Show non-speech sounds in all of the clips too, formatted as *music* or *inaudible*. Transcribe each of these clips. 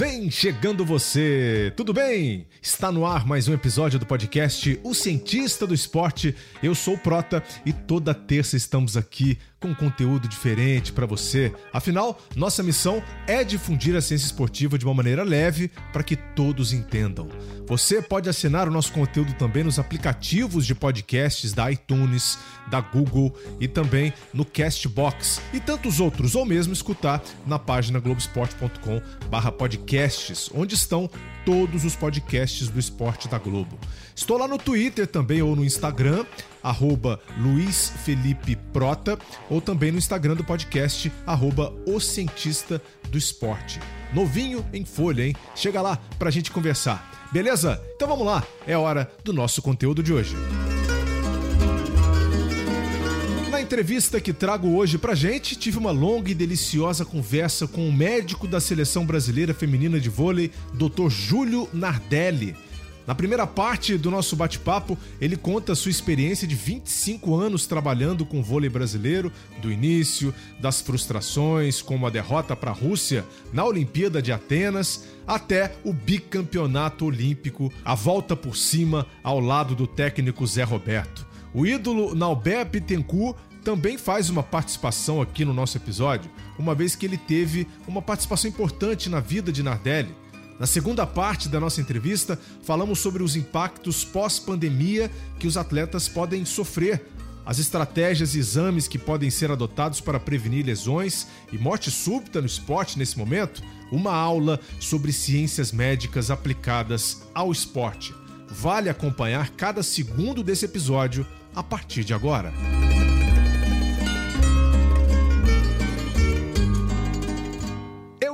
Vem chegando você, tudo bem? Está no ar mais um episódio do podcast O Cientista do Esporte. Eu sou o Prota e toda terça estamos aqui com conteúdo diferente para você. Afinal, nossa missão é difundir a ciência esportiva de uma maneira leve para que todos entendam. Você pode assinar o nosso conteúdo também nos aplicativos de podcasts da iTunes, da Google e também no Castbox e tantos outros, ou mesmo escutar na página globesport.com/podcasts, onde estão todos os podcasts do esporte da Globo. Estou lá no Twitter também ou no Instagram, arroba Luiz Felipe Prota, ou também no Instagram do podcast, arroba O Cientista do Esporte. Novinho em folha, hein? Chega lá pra gente conversar. Beleza? Então vamos lá, é hora do nosso conteúdo de hoje. Na entrevista que trago hoje pra gente, tive uma longa e deliciosa conversa com o médico da seleção brasileira feminina de vôlei, Dr. Júlio Nardelli. Na primeira parte do nosso bate-papo, ele conta sua experiência de 25 anos trabalhando com vôlei brasileiro, do início, das frustrações, como a derrota para a Rússia na Olimpíada de Atenas, até o bicampeonato olímpico, a volta por cima ao lado do técnico Zé Roberto. O ídolo Naubé Pittencourt também faz uma participação aqui no nosso episódio, uma vez que ele teve uma participação importante na vida de Nardelli. Na segunda parte da nossa entrevista, falamos sobre os impactos pós-pandemia que os atletas podem sofrer, as estratégias e exames que podem ser adotados para prevenir lesões e morte súbita no esporte nesse momento, uma aula sobre ciências médicas aplicadas ao esporte. Vale acompanhar cada segundo desse episódio a partir de agora.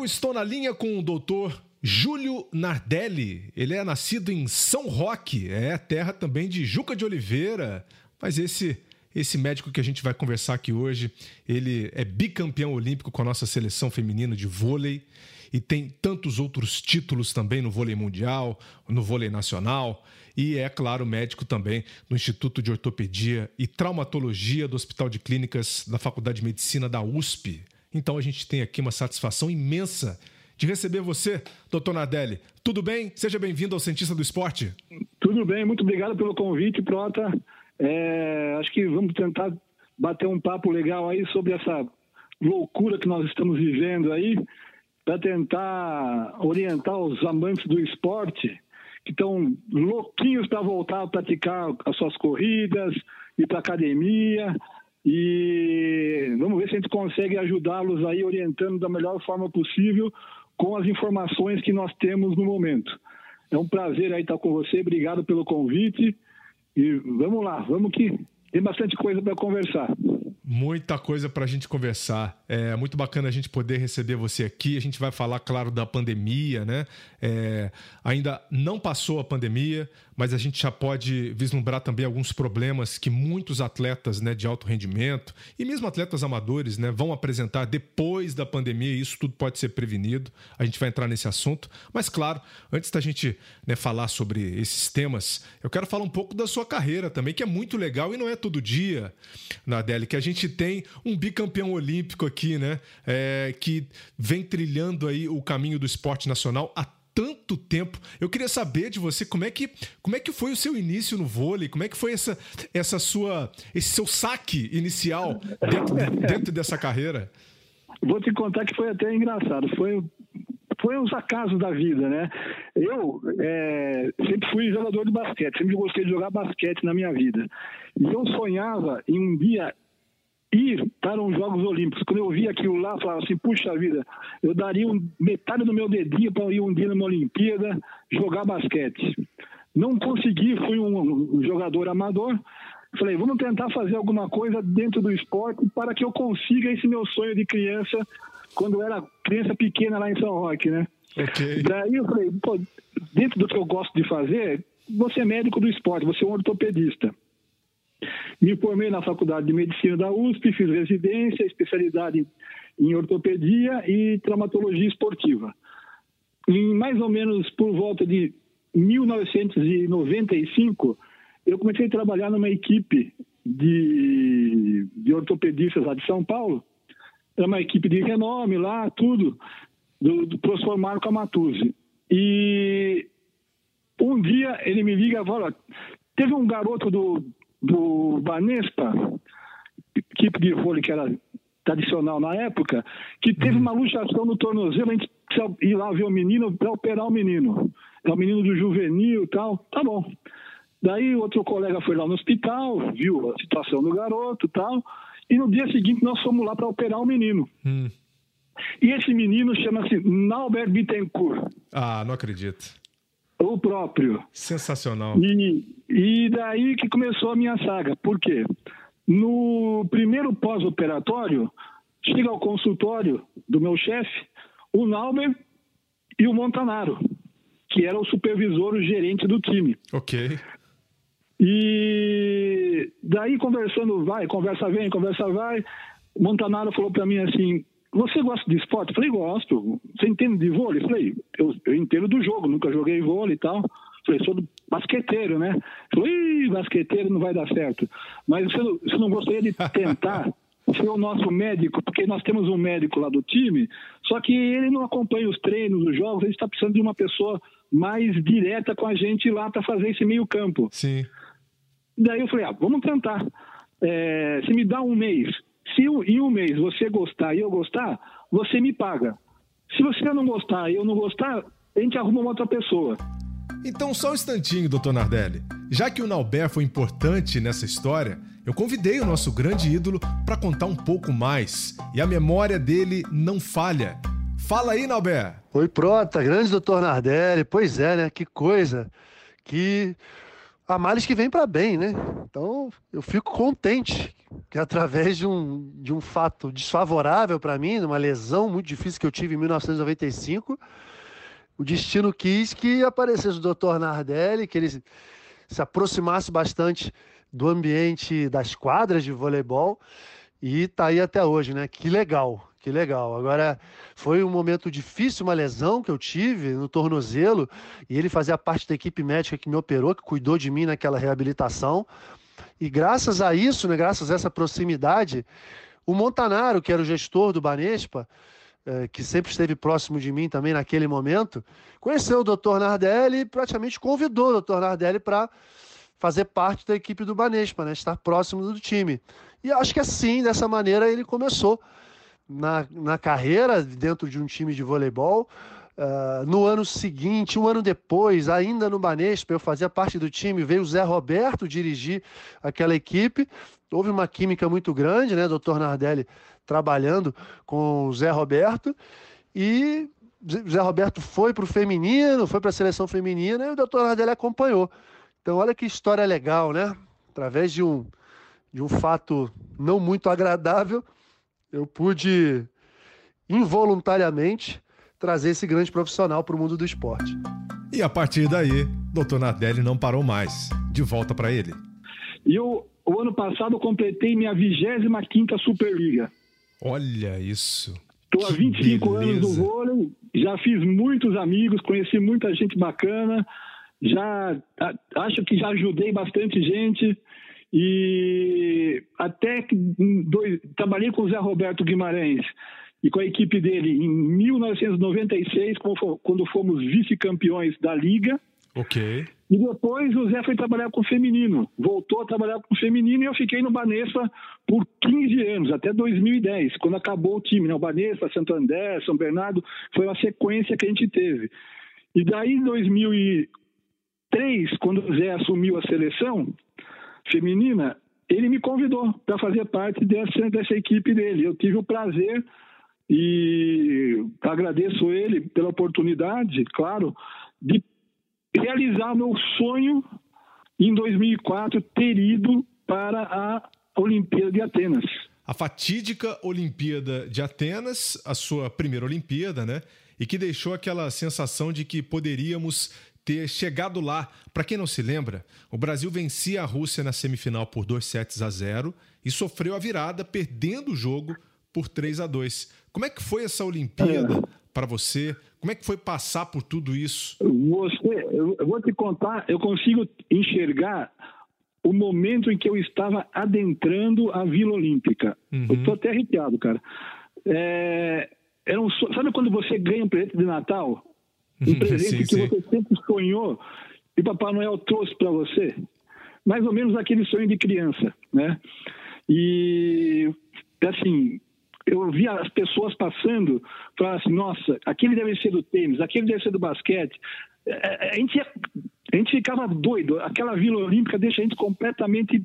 Estou na linha com o doutor Júlio Nardelli, ele é nascido em São Roque, é terra também de Juca de Oliveira, mas esse esse médico que a gente vai conversar aqui hoje, ele é bicampeão olímpico com a nossa seleção feminina de vôlei e tem tantos outros títulos também no vôlei mundial, no vôlei nacional e é claro médico também no Instituto de Ortopedia e Traumatologia do Hospital de Clínicas da Faculdade de Medicina da USP. Então a gente tem aqui uma satisfação imensa de receber você, doutor Nardelli. Tudo bem? Seja bem-vindo ao Cientista do Esporte. Tudo bem, muito obrigado pelo convite, Prota. É, acho que vamos tentar bater um papo legal aí sobre essa loucura que nós estamos vivendo aí, para tentar orientar os amantes do esporte que estão louquinhos para voltar a praticar as suas corridas, ir para academia. E vamos ver se a gente consegue ajudá-los aí, orientando da melhor forma possível com as informações que nós temos no momento. É um prazer aí estar com você, obrigado pelo convite. E vamos lá, vamos que tem bastante coisa para conversar. Muita coisa para a gente conversar. É muito bacana a gente poder receber você aqui. A gente vai falar, claro, da pandemia, né? É, ainda não passou a pandemia, mas a gente já pode vislumbrar também alguns problemas que muitos atletas né, de alto rendimento e mesmo atletas amadores né, vão apresentar depois da pandemia. E isso tudo pode ser prevenido. A gente vai entrar nesse assunto. Mas, claro, antes da gente né, falar sobre esses temas, eu quero falar um pouco da sua carreira também, que é muito legal e não é todo dia, Nadele, que a gente gente tem um bicampeão olímpico aqui, né? É, que vem trilhando aí o caminho do esporte nacional há tanto tempo. Eu queria saber de você como é que, como é que foi o seu início no vôlei, como é que foi essa, essa sua, esse seu saque inicial dentro, dentro dessa carreira. Vou te contar que foi até engraçado. Foi foi uns acasos da vida, né? Eu é, sempre fui jogador de basquete, sempre gostei de jogar basquete na minha vida. E eu sonhava em um dia ir para os Jogos Olímpicos. Quando eu vi aquilo lá, falava assim, puxa vida, eu daria um, metade do meu dedinho para ir um dia numa Olimpíada jogar basquete. Não consegui, fui um jogador amador. Falei, vamos tentar fazer alguma coisa dentro do esporte para que eu consiga esse meu sonho de criança quando eu era criança pequena lá em São Roque, né? Okay. Daí eu falei, pô, dentro do que eu gosto de fazer, você é médico do esporte, você é um ortopedista. Me formei na Faculdade de Medicina da USP, fiz residência, especialidade em ortopedia e traumatologia esportiva. Em mais ou menos por volta de 1995, eu comecei a trabalhar numa equipe de, de ortopedistas lá de São Paulo. Era uma equipe de renome lá, tudo. Do, do professor Marco Amatuzzi. E um dia ele me liga e fala: teve um garoto do, do Banespa, equipe de vôlei que era tradicional na época, que teve uma luxação no tornozelo, a gente precisa ir lá ver o menino para operar o menino. É o menino do juvenil e tal. Tá bom. Daí outro colega foi lá no hospital, viu a situação do garoto e tal. E no dia seguinte nós fomos lá para operar o menino. Hum. E esse menino chama-se Naubert Bittencourt. Ah, não acredito. O próprio. Sensacional. E, e daí que começou a minha saga. Por quê? No primeiro pós-operatório, chega ao consultório do meu chefe, o Nauber e o Montanaro, que era o supervisor, o gerente do time. Ok. E daí conversando, vai, conversa vem, conversa vai. Montanaro falou para mim assim: Você gosta de esporte? Eu falei: Gosto. Você entende de vôlei? Eu falei: Eu, eu entendo do jogo, nunca joguei vôlei e tal. Eu falei: Sou do basqueteiro, né? Falei: basqueteiro não vai dar certo. Mas você, você não gostaria de tentar? *laughs* ser o nosso médico, porque nós temos um médico lá do time, só que ele não acompanha os treinos, os jogos, gente está precisando de uma pessoa mais direta com a gente lá para fazer esse meio campo. Sim. Daí eu falei, ah, vamos tentar. É, se me dá um mês, se em um mês você gostar e eu gostar, você me paga. Se você não gostar e eu não gostar, a gente arruma uma outra pessoa. Então, só um instantinho, doutor Nardelli. Já que o Nauber foi importante nessa história, eu convidei o nosso grande ídolo para contar um pouco mais. E a memória dele não falha. Fala aí, Nauber. Oi, Prota, grande doutor Nardelli. Pois é, né? Que coisa. Que há males que vem para bem, né? Então eu fico contente que através de um, de um fato desfavorável para mim, uma lesão muito difícil que eu tive em 1995, o destino quis que aparecesse o Dr. Nardelli, que ele se aproximasse bastante do ambiente das quadras de voleibol e tá aí até hoje, né? Que legal, que legal. Agora, foi um momento difícil, uma lesão que eu tive no tornozelo, e ele fazia parte da equipe médica que me operou, que cuidou de mim naquela reabilitação. E graças a isso, né, graças a essa proximidade, o Montanaro, que era o gestor do Banespa, é, que sempre esteve próximo de mim também naquele momento, conheceu o Dr. Nardelli e praticamente convidou o Dr. Nardelli para fazer parte da equipe do Banespa, né, estar próximo do time. E acho que assim, dessa maneira, ele começou na, na carreira dentro de um time de voleibol. Uh, no ano seguinte, um ano depois, ainda no Banespa, eu fazia parte do time, veio o Zé Roberto dirigir aquela equipe. Houve uma química muito grande, né? Doutor Nardelli trabalhando com o Zé Roberto. E Zé Roberto foi para o feminino, foi para a seleção feminina e o doutor Nardelli acompanhou. Então, olha que história legal, né? Através de um, de um fato não muito agradável, eu pude involuntariamente trazer esse grande profissional para o mundo do esporte. E a partir daí, Dr. Nardelli não parou mais. De volta para ele. E eu, o ano passado eu completei minha 25ª Superliga. Olha isso. Estou há 25 beleza. anos no vôlei, já fiz muitos amigos, conheci muita gente bacana, já acho que já ajudei bastante gente. E até que dois, trabalhei com o Zé Roberto Guimarães e com a equipe dele em 1996, quando fomos vice-campeões da Liga. Ok. E depois o Zé foi trabalhar com o feminino, voltou a trabalhar com o feminino e eu fiquei no Banespa por 15 anos, até 2010, quando acabou o time. Né? O Banespa, Santo André, São Bernardo, foi uma sequência que a gente teve. E daí, em 2003, quando o Zé assumiu a seleção, feminina, ele me convidou para fazer parte dessa, dessa equipe dele. Eu tive o prazer e agradeço ele pela oportunidade, claro, de realizar meu sonho em 2004 ter ido para a Olimpíada de Atenas. A fatídica Olimpíada de Atenas, a sua primeira Olimpíada, né? E que deixou aquela sensação de que poderíamos ter chegado lá. Para quem não se lembra, o Brasil vencia a Rússia na semifinal por 2 sets a 0 e sofreu a virada, perdendo o jogo por 3 a 2. Como é que foi essa Olimpíada para você? Como é que foi passar por tudo isso? Você, eu vou te contar, eu consigo enxergar o momento em que eu estava adentrando a Vila Olímpica. Uhum. Eu estou até arrepiado, cara. É, era um, sabe quando você ganha um presente de Natal? Um presente sim, que sim. você sempre sonhou e Papai Noel trouxe para você? Mais ou menos aquele sonho de criança, né? E, assim, eu via as pessoas passando, falando assim, nossa, aquele deve ser do tênis, aquele deve ser do basquete. É, é, a gente, a gente ficava doido. Aquela Vila Olímpica deixa a gente completamente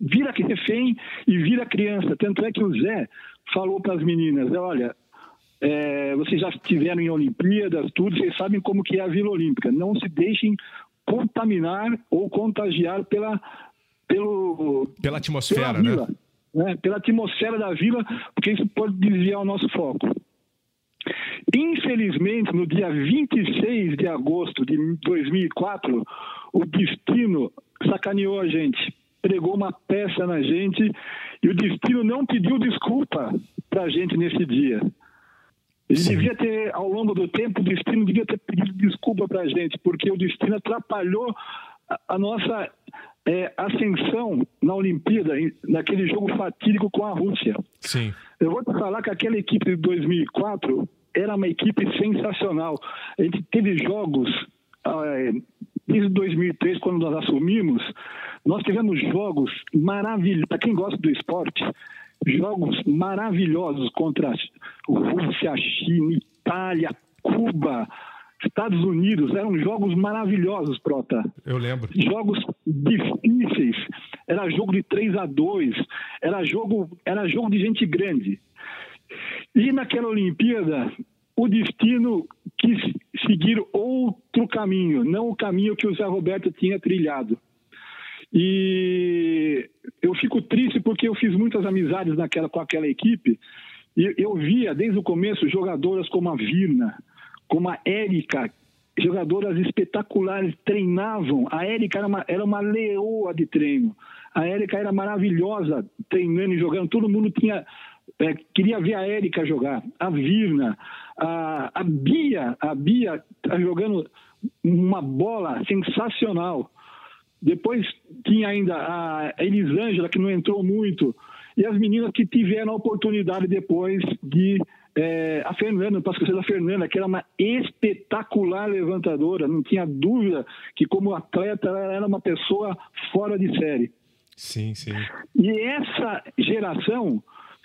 vira refém e vira criança. Tanto é que o Zé falou para as meninas, olha, é, vocês já estiveram em Olimpíadas, tudo, vocês sabem como que é a Vila Olímpica. Não se deixem contaminar ou contagiar pela, pelo, pela atmosfera, pela né? Né? Pela atmosfera da vila, porque isso pode desviar o nosso foco. Infelizmente, no dia 26 de agosto de 2004, o destino sacaneou a gente, pregou uma peça na gente e o destino não pediu desculpa para a gente nesse dia. Ele devia ter, ao longo do tempo, o destino devia ter pedido desculpa para a gente, porque o destino atrapalhou a nossa é, ascensão na Olimpíada, naquele jogo fatídico com a Rússia. Sim. Eu vou te falar que aquela equipe de 2004 era uma equipe sensacional. A gente teve jogos, é, desde 2003, quando nós assumimos, nós tivemos jogos maravilhosos. Para quem gosta do esporte, jogos maravilhosos contra Rússia, China, Itália, Cuba, Estados Unidos. Eram jogos maravilhosos, Prota. Eu lembro. Jogos difíceis. Era jogo de 3 a 2 era jogo, era jogo de gente grande. E naquela Olimpíada, o destino quis seguir outro caminho, não o caminho que o Zé Roberto tinha trilhado. E eu fico triste porque eu fiz muitas amizades naquela, com aquela equipe e eu via desde o começo jogadoras como a Virna, como a Érica, jogadoras espetaculares, treinavam. A Érica era uma, era uma leoa de treino. A Érica era maravilhosa treinando e jogando. Todo mundo tinha é, queria ver a Érica jogar, a Virna, a, a Bia, a Bia tá jogando uma bola sensacional. Depois tinha ainda a Elisângela, que não entrou muito, e as meninas que tiveram a oportunidade depois de. É, a Fernanda, não posso esquecer da Fernanda, que era uma espetacular levantadora, não tinha dúvida que, como atleta, ela era uma pessoa fora de série. Sim, sim. E essa geração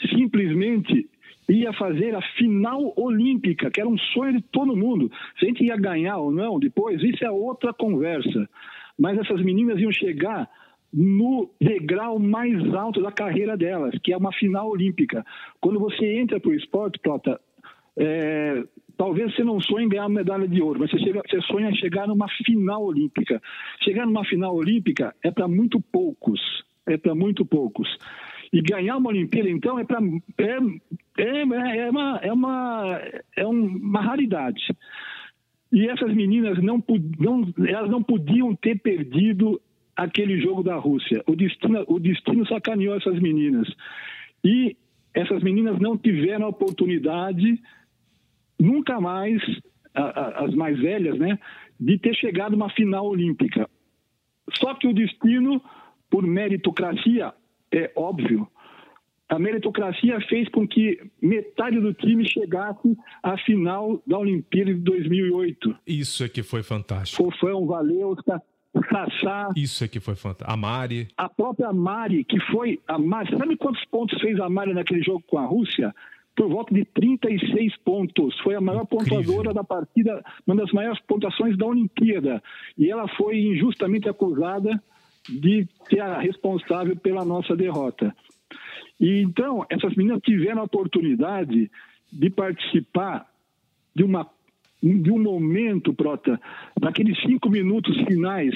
simplesmente ia fazer a final olímpica, que era um sonho de todo mundo. Se a gente ia ganhar ou não depois, isso é outra conversa mas essas meninas iam chegar no degrau mais alto da carreira delas, que é uma final olímpica. Quando você entra para o esporte, Tota, é, talvez você não sonhe em ganhar uma medalha de ouro, mas você, chega, você sonha em chegar numa final olímpica. Chegar numa final olímpica é para muito poucos, é para muito poucos. E ganhar uma Olimpíada, então, é, pra, é, é, é, uma, é, uma, é uma raridade. E essas meninas não, não, elas não podiam ter perdido aquele jogo da Rússia. O destino, o destino sacaneou essas meninas. E essas meninas não tiveram a oportunidade, nunca mais, a, a, as mais velhas, né, de ter chegado a uma final olímpica. Só que o destino, por meritocracia, é óbvio, a meritocracia fez com que metade do time chegasse à final da Olimpíada de 2008. Isso é que foi fantástico. Fofão, Valeuska, Sassá. Isso é que foi fantástico. A Mari. A própria Mari, que foi a Mari. Sabe quantos pontos fez a Mari naquele jogo com a Rússia? Por volta de 36 pontos. Foi a maior Incrível. pontuadora da partida, uma das maiores pontuações da Olimpíada. E ela foi injustamente acusada de ser a responsável pela nossa derrota. E então, essas meninas tiveram a oportunidade de participar de, uma, de um momento, Prota, daqueles cinco minutos finais,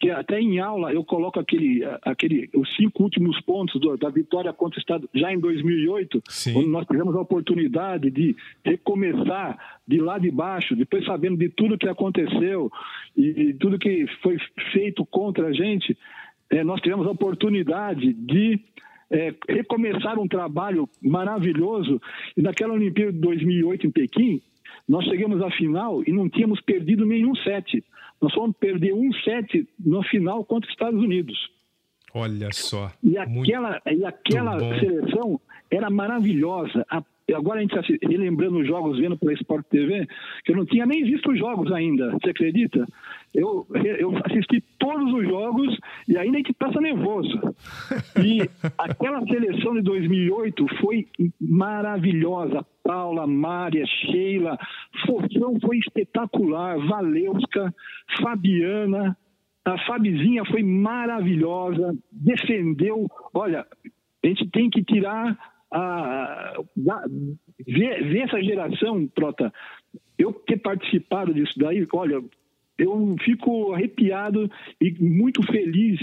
que até em aula eu coloco aquele, aquele, os cinco últimos pontos do, da vitória contra o Estado já em 2008, Sim. onde nós tivemos a oportunidade de recomeçar de lá de baixo, depois sabendo de tudo que aconteceu e, e tudo que foi feito contra a gente, é, nós tivemos a oportunidade de é, recomeçar um trabalho maravilhoso. E naquela Olimpíada de 2008 em Pequim, nós chegamos à final e não tínhamos perdido nenhum set. Nós fomos perder um set no final contra os Estados Unidos. Olha só. E aquela, e aquela seleção era maravilhosa. A agora a gente está relembrando os jogos, vendo pela Sport TV, que eu não tinha nem visto os jogos ainda, você acredita? Eu, eu assisti todos os jogos e ainda a gente passa nervoso. E *laughs* aquela seleção de 2008 foi maravilhosa. Paula, Mária, Sheila, Forção foi espetacular, Valeuska, Fabiana, a Fabizinha foi maravilhosa, defendeu. Olha, a gente tem que tirar a, a ver, ver, essa geração, Prota. Eu ter participado disso daí, olha, eu fico arrepiado e muito feliz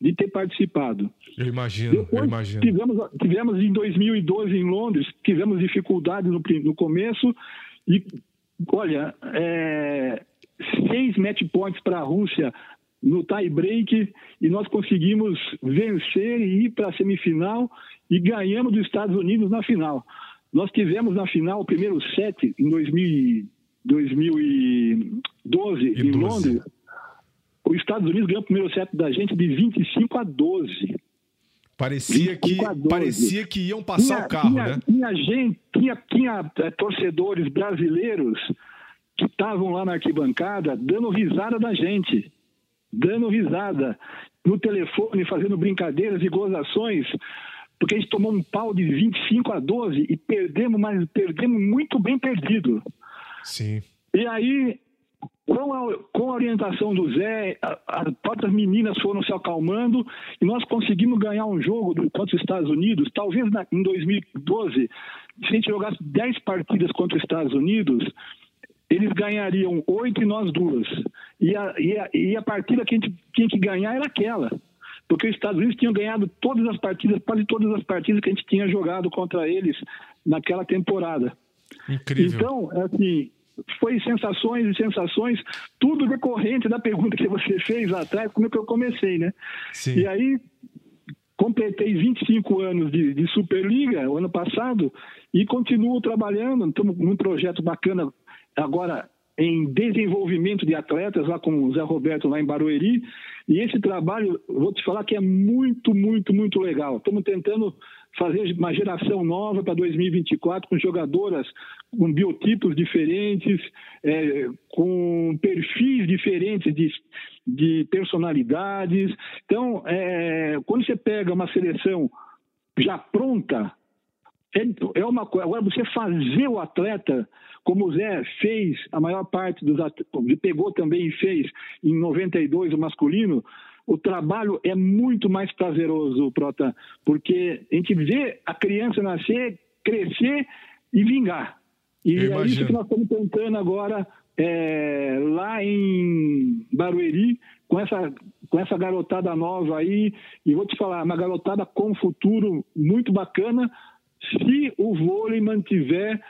de ter participado. Eu imagino, Depois, eu imagino. Tivemos, tivemos em 2012 em Londres, tivemos dificuldades no, no começo e, olha, é, seis match points para a Rússia no tie break e nós conseguimos vencer e ir para a semifinal e ganhamos dos Estados Unidos na final. Nós tivemos na final o primeiro set em 2000, 2012 em Londres. Os Estados Unidos ganhou o primeiro set da gente de 25 a 12. Parecia que, parecia que iam passar tinha, o carro, tinha, né? Tinha gente, tinha, tinha é, torcedores brasileiros que estavam lá na arquibancada dando risada da gente dando risada no telefone, fazendo brincadeiras e gozações, porque a gente tomou um pau de 25 a 12 e perdemos, mas perdemos muito bem perdido. Sim. E aí, com a, com a orientação do Zé, as próprias meninas foram se acalmando e nós conseguimos ganhar um jogo contra os Estados Unidos. Talvez na, em 2012, se a gente jogasse 10 partidas contra os Estados Unidos, eles ganhariam oito e nós duas. E a, e a, e a partida que a gente tinha que ganhar era aquela. Porque os Estados Unidos tinham ganhado todas as partidas, quase todas as partidas que a gente tinha jogado contra eles naquela temporada. Incrível. Então, é assim, foi sensações e sensações, tudo decorrente da pergunta que você fez lá atrás, como é que eu comecei, né? Sim. E aí, completei 25 anos de, de Superliga o ano passado e continuo trabalhando, estamos num projeto bacana agora em desenvolvimento de atletas lá com o Zé Roberto lá em Barueri. E esse trabalho, vou te falar que é muito, muito, muito legal. Estamos tentando fazer uma geração nova para 2024 com jogadoras com biotipos diferentes, é, com perfis diferentes de, de personalidades. Então, é, quando você pega uma seleção já pronta, é, é uma coisa. Agora, você fazer o atleta, como o Zé fez, a maior parte dos atletas, pegou também e fez em 92 o masculino, o trabalho é muito mais prazeroso, Prota, porque a gente vê a criança nascer, crescer e vingar. E é isso que nós estamos tentando agora é, lá em Barueri, com essa, com essa garotada nova aí, e vou te falar, uma garotada com futuro muito bacana, se o vôlei mantiver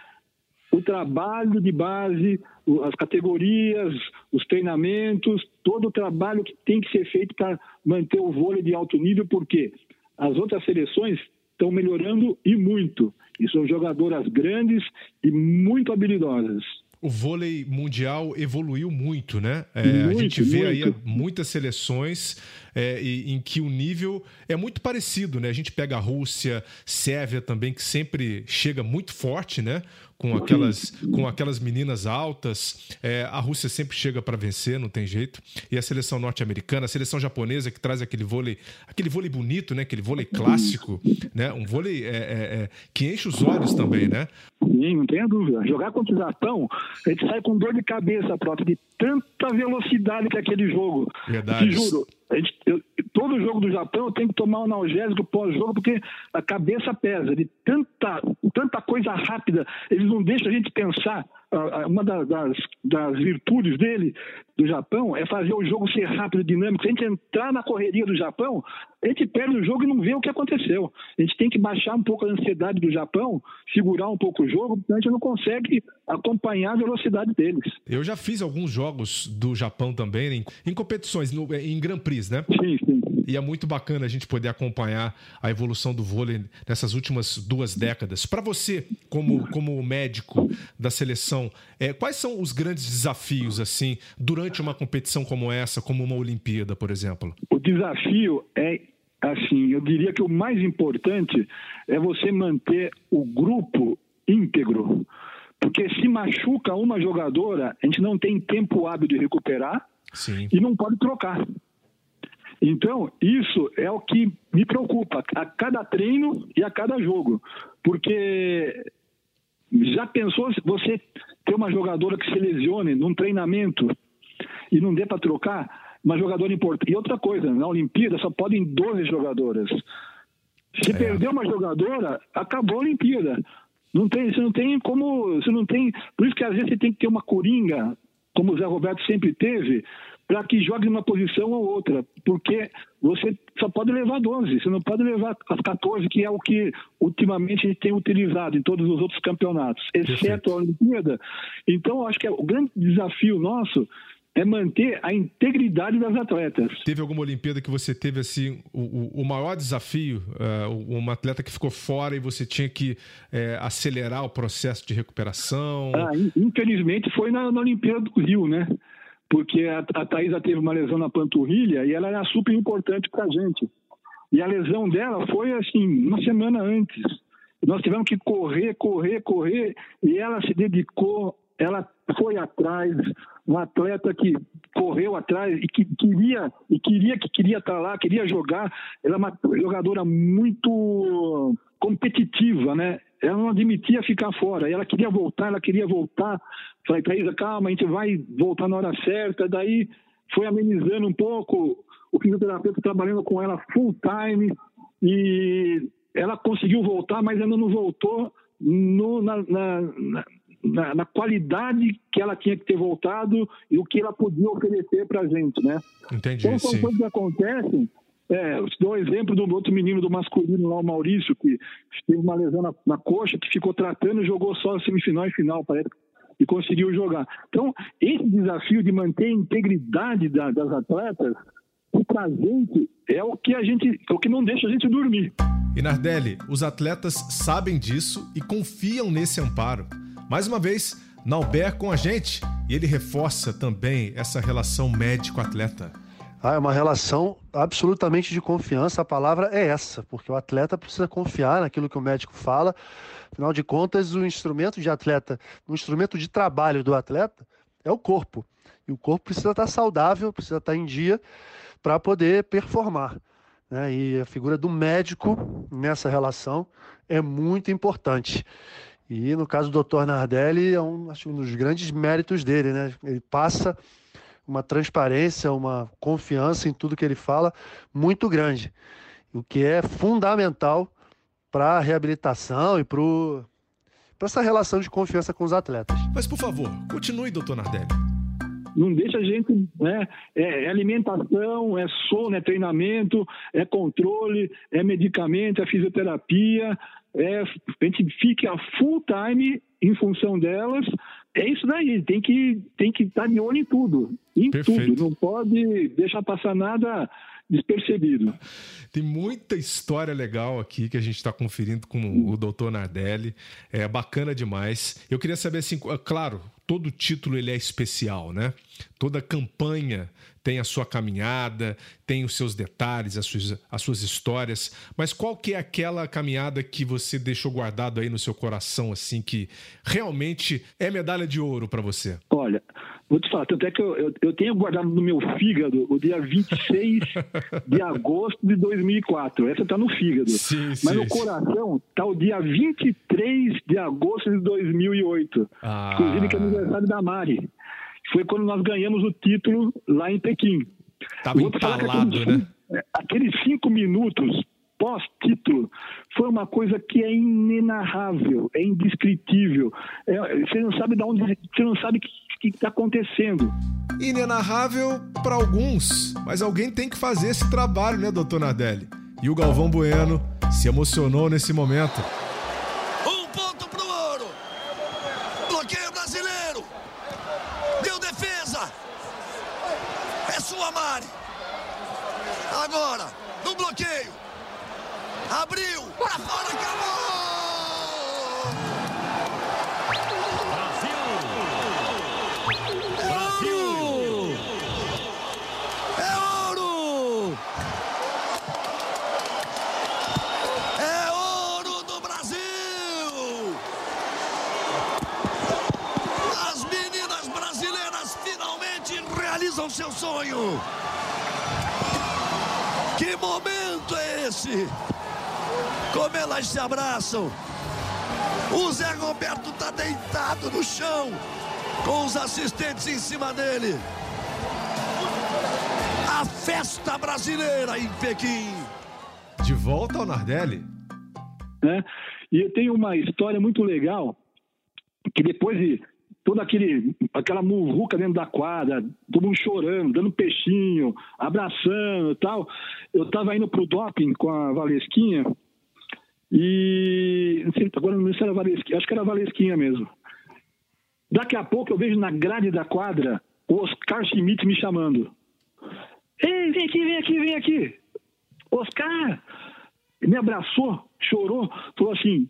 o trabalho de base, as categorias, os treinamentos, todo o trabalho que tem que ser feito para manter o vôlei de alto nível, porque as outras seleções estão melhorando e muito. E são jogadoras grandes e muito habilidosas o vôlei mundial evoluiu muito, né? É, muito, a gente vê muito. aí muitas seleções é, em que o nível é muito parecido, né? A gente pega a Rússia, Sérvia também, que sempre chega muito forte, né? Com aquelas, com aquelas meninas altas. É, a Rússia sempre chega para vencer, não tem jeito. E a seleção norte-americana, a seleção japonesa que traz aquele vôlei, aquele vôlei bonito, né? Aquele vôlei clássico, né? Um vôlei é, é, é que enche os olhos também, né? Sim, não tenha dúvida. Jogar contra o Japão, a gente sai com dor de cabeça, própria, de tanta velocidade que é aquele jogo. Verdade. Te juro. Gente, eu, todo jogo do Japão eu tenho que tomar um analgésico pós-jogo porque a cabeça pesa de tanta, tanta coisa rápida. Eles não deixam a gente pensar. Uma das, das virtudes dele, do Japão, é fazer o jogo ser rápido, dinâmico. Se a gente entrar na correria do Japão, a gente perde o jogo e não vê o que aconteceu. A gente tem que baixar um pouco a ansiedade do Japão, segurar um pouco o jogo, porque a gente não consegue acompanhar a velocidade deles. Eu já fiz alguns jogos do Japão também, em, em competições, no, em Grand Prix, né? Sim, sim. E é muito bacana a gente poder acompanhar a evolução do vôlei nessas últimas duas décadas. Para você, como, como médico da seleção, é, quais são os grandes desafios assim durante uma competição como essa, como uma Olimpíada, por exemplo? O desafio é assim, eu diria que o mais importante é você manter o grupo íntegro. Porque se machuca uma jogadora, a gente não tem tempo hábil de recuperar Sim. e não pode trocar. Então, isso é o que me preocupa a cada treino e a cada jogo. Porque já pensou se você ter uma jogadora que se lesione num treinamento e não dê para trocar? Uma jogadora importante. E outra coisa, na Olimpíada só podem 12 jogadoras. Se É. perder uma jogadora, acabou a Olimpíada. Não tem, você não tem como. Você não tem. Por isso que às vezes você tem que ter uma coringa, como o Zé Roberto sempre teve, para que jogue numa posição ou outra. Porque você só pode levar 12, você não pode levar as 14, que é o que ultimamente a gente tem utilizado em todos os outros campeonatos, exceto a Olimpíada. Então, acho que o grande desafio nosso é manter a integridade das atletas. Teve alguma Olimpíada que você teve assim o, o- maior desafio, eh, uma atleta que ficou fora e você tinha que eh, acelerar o processo de recuperação? Ah, in- infelizmente foi na, na Olimpíada do Rio, né? Porque a, a Thaisa teve uma lesão na panturrilha e ela era super importante pra gente. E a lesão dela foi assim, uma semana antes. Nós tivemos que correr, correr, correr, e ela se dedicou, ela foi atrás, um atleta que correu atrás e que queria e queria que queria estar lá, queria jogar. Ela é uma jogadora muito competitiva, né? Ela não admitia ficar fora. Ela queria voltar, ela queria voltar. Falei, Thaisa, calma, a gente vai voltar na hora certa. Daí foi amenizando um pouco. O fisioterapeuta trabalhando com ela full time e ela conseguiu voltar, mas ainda não voltou no- na, na- na- na- na qualidade que ela tinha que ter voltado e o que ela podia oferecer para a gente, né? Entendi, Então, são sim. coisas que acontecem. É, eu te dou o exemplo do outro menino do masculino lá, o Maurício, que teve uma lesão na, na coxa, que ficou tratando e jogou só semifinal e final, parece, e conseguiu jogar. Então, esse desafio de manter a integridade da- das atletas, gente, é o que a gente, é o que não deixa a gente dormir. E Nardelli, os atletas sabem disso e confiam nesse amparo. Mais uma vez, Nauber com a gente e ele reforça também essa relação médico-atleta. Ah, é uma relação absolutamente de confiança. A palavra é essa, porque o atleta precisa confiar naquilo que o médico fala. Afinal de contas, o instrumento de atleta, o instrumento de trabalho do atleta é o corpo. E o corpo precisa estar saudável, precisa estar em dia para poder performar. né? E a figura do médico nessa relação é muito importante. E no caso do Dr. Nardelli, é um, acho, um dos grandes méritos dele, né? Ele passa uma transparência, uma confiança em tudo que ele fala muito grande, o que é fundamental para a reabilitação e para essa relação de confiança com os atletas. Mas, por favor, continue, doutor Nardelli. Não deixa a gente, né? É, é alimentação, é sono, é treinamento, é controle, é medicamento, é fisioterapia, é, a gente fica full time em função delas. É isso daí, tem que tem que estar de olho em tudo, em Perfeito. tudo. Não pode deixar passar nada despercebido. Tem muita história legal aqui que a gente está conferindo com o doutor Nardelli. É bacana demais. Eu queria saber assim, claro, todo título ele é especial, né? Toda campanha tem a sua caminhada, tem os seus detalhes, as suas, as suas histórias. Mas qual que é aquela caminhada que você deixou guardado aí no seu coração, assim, que realmente é medalha de ouro para você? Olha, vou te falar, tanto é que eu, eu, eu tenho guardado no meu fígado o dia 26 de agosto de 2004. Essa tá no fígado. Sim, Mas sim, no coração tá o dia 23 de agosto de 2008. Ah. Inclusive que é aniversário da Mari. Foi quando nós ganhamos o título lá em Pequim. Tava entalado, aqueles né? é, Aqueles cinco minutos pós-título foi uma coisa que é inenarrável, é indescritível. É, você não sabe de onde, você não sabe que está acontecendo. Inenarrável para alguns, mas alguém tem que fazer esse trabalho, né, doutor Nardelli? E o Galvão Bueno se emocionou nesse momento. Um ponto pro ouro. Bloqueio brasileiro. Deu defesa. É sua, Mari. Agora, no bloqueio. Abriu. Sonho. Que momento é esse? Como elas se abraçam. O Zé Roberto está deitado no chão, com os assistentes em cima dele. A festa brasileira em Pequim. De volta ao Nardelli. Né? E eu tenho uma história muito legal, que depois de toda aquele, aquela muvuca dentro da quadra, todo mundo chorando, dando peixinho, abraçando e tal. Eu estava indo pro doping com a Valesquinha e agora não sei se era Valesquinha, acho que era Valesquinha mesmo. Daqui a pouco eu vejo na grade da quadra o Oscar Schmidt me chamando. Ei, vem aqui, vem aqui, vem aqui. Oscar! Me abraçou, chorou, falou assim: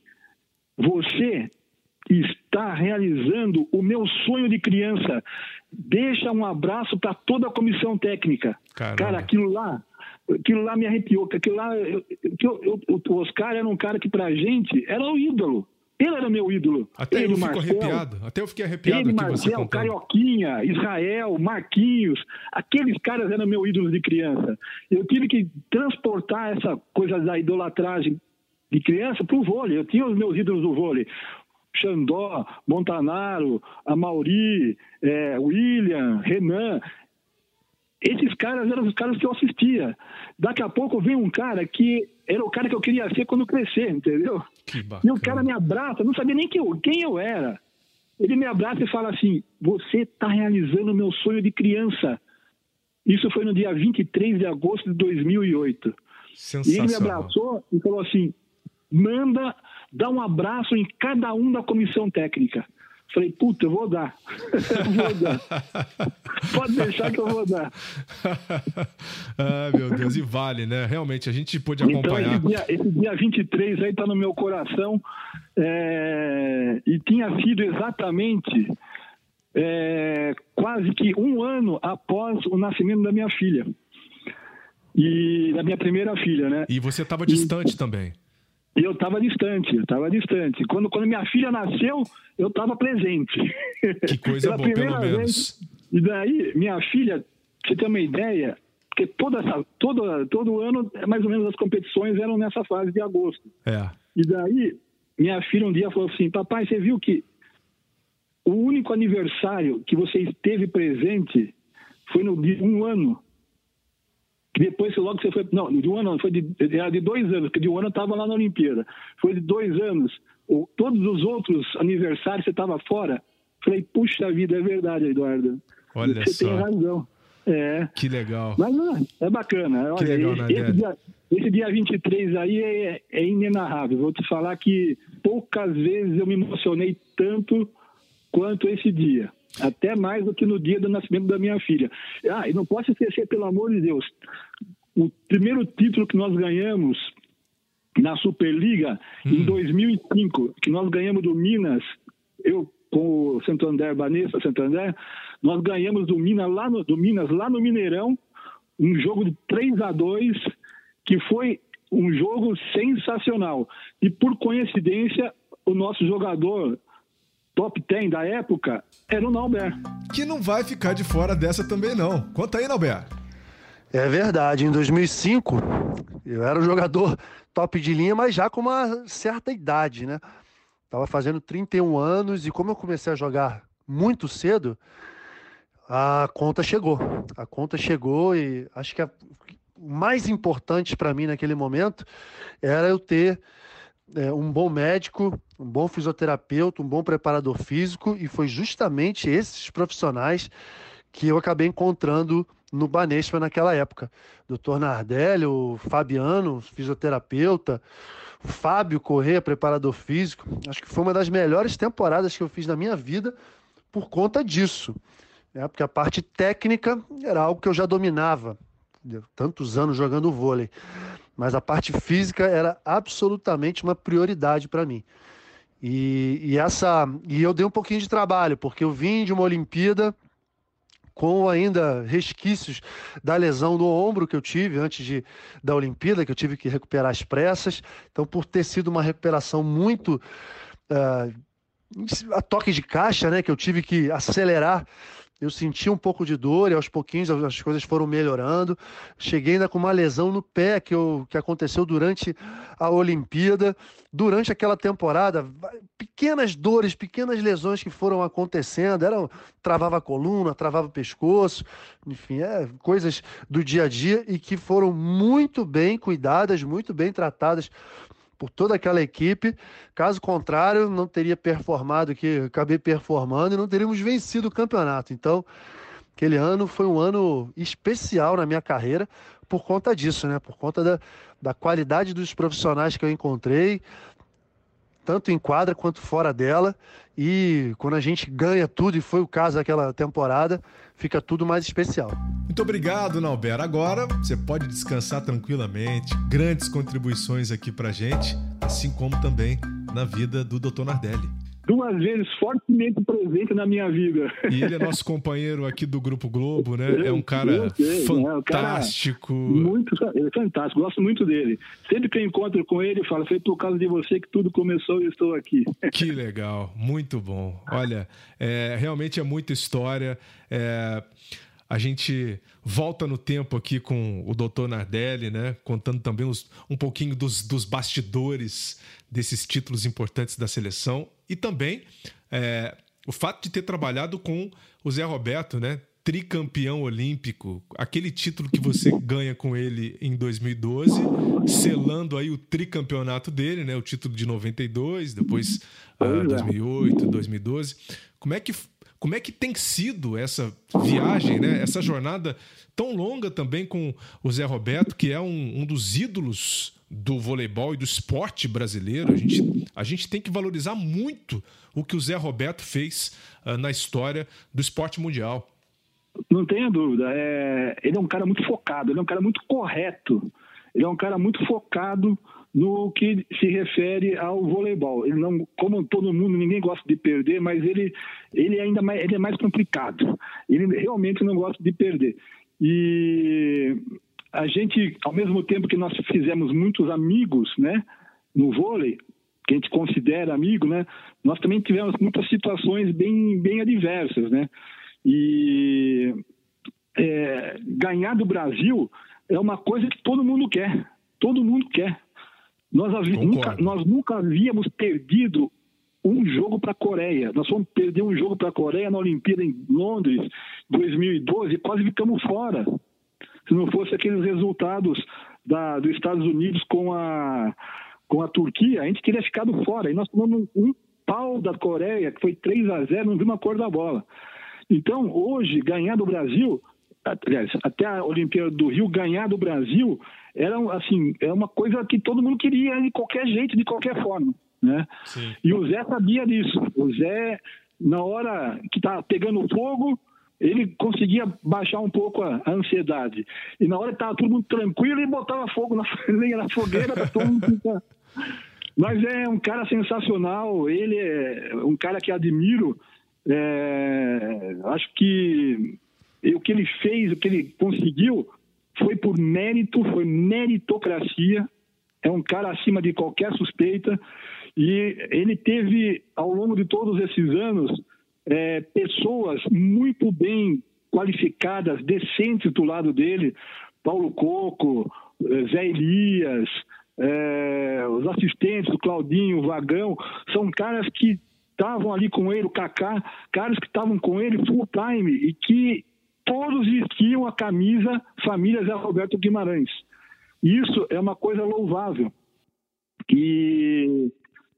Você está realizando o meu sonho de criança. Deixa um abraço para toda a comissão técnica. Caramba. Cara, aquilo lá, aquilo lá me arrepiou. Aquilo lá, eu, eu, eu, o Oscar era um cara que pra gente era o ídolo. Ele era meu ídolo. Até ele, eu fico arrepiado. Até eu fiquei arrepiado ele, aqui você Marcel, contando. Carioquinha, Israel, Marquinhos, aqueles caras eram meu ídolos de criança. Eu tive que transportar essa coisa da idolatragem de criança para o vôlei. Eu tinha os meus ídolos do vôlei. Xandó, Montanaro, Amauri, é, William, Renan. Esses caras eram os caras que eu assistia. Daqui a pouco vem um cara que era o cara que eu queria ser quando crescer, entendeu? E o cara me abraça, não sabia nem que eu- quem eu era. Ele me abraça e fala assim: Você está realizando o meu sonho de criança. Isso foi no dia 23 de agosto de 2008. E ele me abraçou e falou assim: Manda, dá um abraço em cada um da comissão técnica. Falei, puta, eu vou dar. Eu *laughs* vou dar. Pode deixar que eu vou dar. *laughs* ah, meu Deus, e vale, né? Realmente, a gente pôde Então, acompanhar. esse dia, esse dia 23 aí tá no meu coração. é, e tinha sido exatamente é, quase que um ano após o nascimento da minha filha. E da minha primeira filha, né? E você estava distante também. E eu estava distante, eu estava distante. Quando, quando minha filha nasceu, eu estava presente. Que coisa *laughs* Pela boa, pelo primeira vez. menos. E daí, minha filha, você ter uma ideia, porque toda essa, todo, todo ano, mais ou menos, as competições eram nessa fase de agosto. É. E daí, minha filha um dia falou assim: Papai, você viu que o único aniversário que você esteve presente foi no de um ano. Que depois que logo você foi. Não, de um ano não, foi de, era de dois anos, porque de um ano eu estava lá na Olimpíada. Foi de dois anos. O, todos os outros aniversários você estava fora. Falei, puxa vida, é verdade, Eduardo. Olha você só. tem razão. É. Que legal. Mas é, é bacana. Olha, legal, esse, Nardelli. esse, dia, esse dia 23 aí é, é inenarrável. Vou te falar que poucas vezes eu me emocionei tanto quanto esse dia. Até mais do que no dia do nascimento da minha filha. Ah, e não posso esquecer, pelo amor de Deus, o primeiro título que nós ganhamos na Superliga em 2005, que nós ganhamos do Minas, eu com o Santander, Vanessa Santander, nós ganhamos do Minas lá no, do Minas lá no Mineirão, um jogo de 3 a 2 que foi um jogo sensacional. E por coincidência, o nosso jogador top 10 da época era o Nauber. Que não vai ficar de fora dessa também, não. Conta aí, Nalber. É verdade, em 2005 eu era um jogador top de linha, mas já com uma certa idade, né? Tava fazendo 31 anos e como eu comecei a jogar muito cedo, a conta chegou. A conta chegou e acho que a- o mais importante para mim naquele momento era eu ter é, um bom médico, um bom fisioterapeuta, um bom preparador físico e foi justamente esses profissionais que eu acabei encontrando no Banespa naquela época. Doutor Nardelli, o Fabiano, fisioterapeuta, o Fábio Corrêa, preparador físico. Acho que foi uma das melhores temporadas que eu fiz na minha vida por conta disso. Né? Porque a parte técnica era algo que eu já dominava, tantos anos jogando vôlei. Mas a parte física era absolutamente uma prioridade para mim. E, e essa e eu dei um pouquinho de trabalho, porque eu vim de uma Olimpíada com ainda resquícios da lesão no ombro que eu tive antes de, da Olimpíada, que eu tive que recuperar as pressas. Então, por ter sido uma recuperação muito ah, a toque de caixa, né, que eu tive que acelerar eu senti um pouco de dor e aos pouquinhos as coisas foram melhorando. Cheguei ainda com uma lesão no pé que, eu, que aconteceu durante a Olimpíada. Durante aquela temporada, pequenas dores, pequenas lesões que foram acontecendo. Era, travava a coluna, travava o pescoço, enfim, é, coisas do dia a dia e que foram muito bem cuidadas, muito bem tratadas por toda aquela equipe. Caso contrário, não teria performado que acabei performando e não teríamos vencido o campeonato. Então, aquele ano foi um ano especial na minha carreira por conta disso, né? Por conta da, da qualidade dos profissionais que eu encontrei, tanto em quadra quanto fora dela. E quando a gente ganha tudo, e foi o caso daquela temporada, fica tudo mais especial. Muito obrigado, Nauber. Agora você pode descansar tranquilamente. Grandes contribuições aqui pra gente, assim como também na vida do Dr. Nardelli duas vezes fortemente presente na minha vida. E ele é nosso companheiro aqui do Grupo Globo, né? É um cara sei, fantástico. Né? Cara muito, ele é fantástico, gosto muito dele. Sempre que eu encontro com ele, eu falo, foi por causa de você que tudo começou e estou aqui. *laughs* Que legal, muito bom. Olha, é, realmente é muita história. É, a gente volta no tempo aqui com o Dr. Nardelli, né? Contando também os, um pouquinho dos, dos bastidores desses títulos importantes da seleção e também é, o fato de ter trabalhado com o Zé Roberto, né? Tricampeão olímpico, aquele título que você ganha com ele em 2012, selando aí o tricampeonato dele, né? O título de 92, depois uh, 2008, 2012. Como é que como é que tem sido essa viagem, né? essa jornada tão longa também com o Zé Roberto, que é um, um dos ídolos do voleibol e do esporte brasileiro. A gente, a gente tem que valorizar muito o que o Zé Roberto fez uh, na história do esporte mundial. Não tenha dúvida. É, ele é um cara muito focado, ele é um cara muito correto, ele é um cara muito focado no que se refere ao voleibol. Ele não, como todo mundo, ninguém gosta de perder, mas ele, ele ainda mais, ele é mais complicado. Ele realmente não gosta de perder. E a gente, ao mesmo tempo que nós fizemos muitos amigos, né, no vôlei, que a gente considera amigo, né, nós também tivemos muitas situações bem, bem adversas, né. E é, ganhar do Brasil é uma coisa que todo mundo quer. Todo mundo quer. Nós, nunca, nós nunca havíamos perdido um jogo para a Coreia. Nós fomos perder um jogo para a Coreia na Olimpíada em Londres, 2012, e quase ficamos fora. Se não fosse aqueles resultados da, dos Estados Unidos com a, com a Turquia, a gente teria ficado fora. E nós tomamos um, um pau da Coreia, que foi 3 a 0 não vimos a cor da bola. Então, hoje, ganhar do Brasil, aliás, até a Olimpíada do Rio, ganhar do Brasil era assim, é uma coisa que todo mundo queria de qualquer jeito, de qualquer forma, né? Sim. E o Zé sabia disso. O Zé, na hora que tá pegando fogo, ele conseguia baixar um pouco a, a ansiedade. E na hora que tava todo mundo tranquilo, ele botava fogo na *laughs* lenha na fogueira para todo mundo ficar. Mas é um cara sensacional, ele é um cara que admiro. É, acho que o que ele fez, o que ele conseguiu, foi por mérito, foi meritocracia. É um cara acima de qualquer suspeita. E ele teve, ao longo de todos esses anos, é, pessoas muito bem qualificadas, decentes do lado dele. Paulo Coco, é, Zé Elias, é, os assistentes do Claudinho, o Vagão, são caras que estavam ali com ele, o Kaká, caras que estavam com ele full time e que todos vestiam a camisa Família Zé Roberto Guimarães. Isso é uma coisa louvável. E,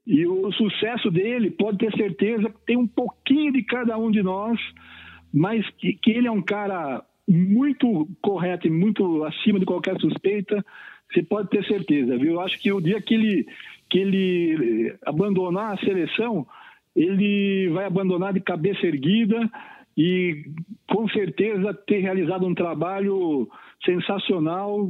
e o sucesso dele, pode ter certeza, tem um pouquinho de cada um de nós, mas que, que ele é um cara muito correto e muito acima de qualquer suspeita, você pode ter certeza, viu? Eu acho que o dia que ele, que ele abandonar a seleção, ele vai abandonar de cabeça erguida e com certeza ter realizado um trabalho sensacional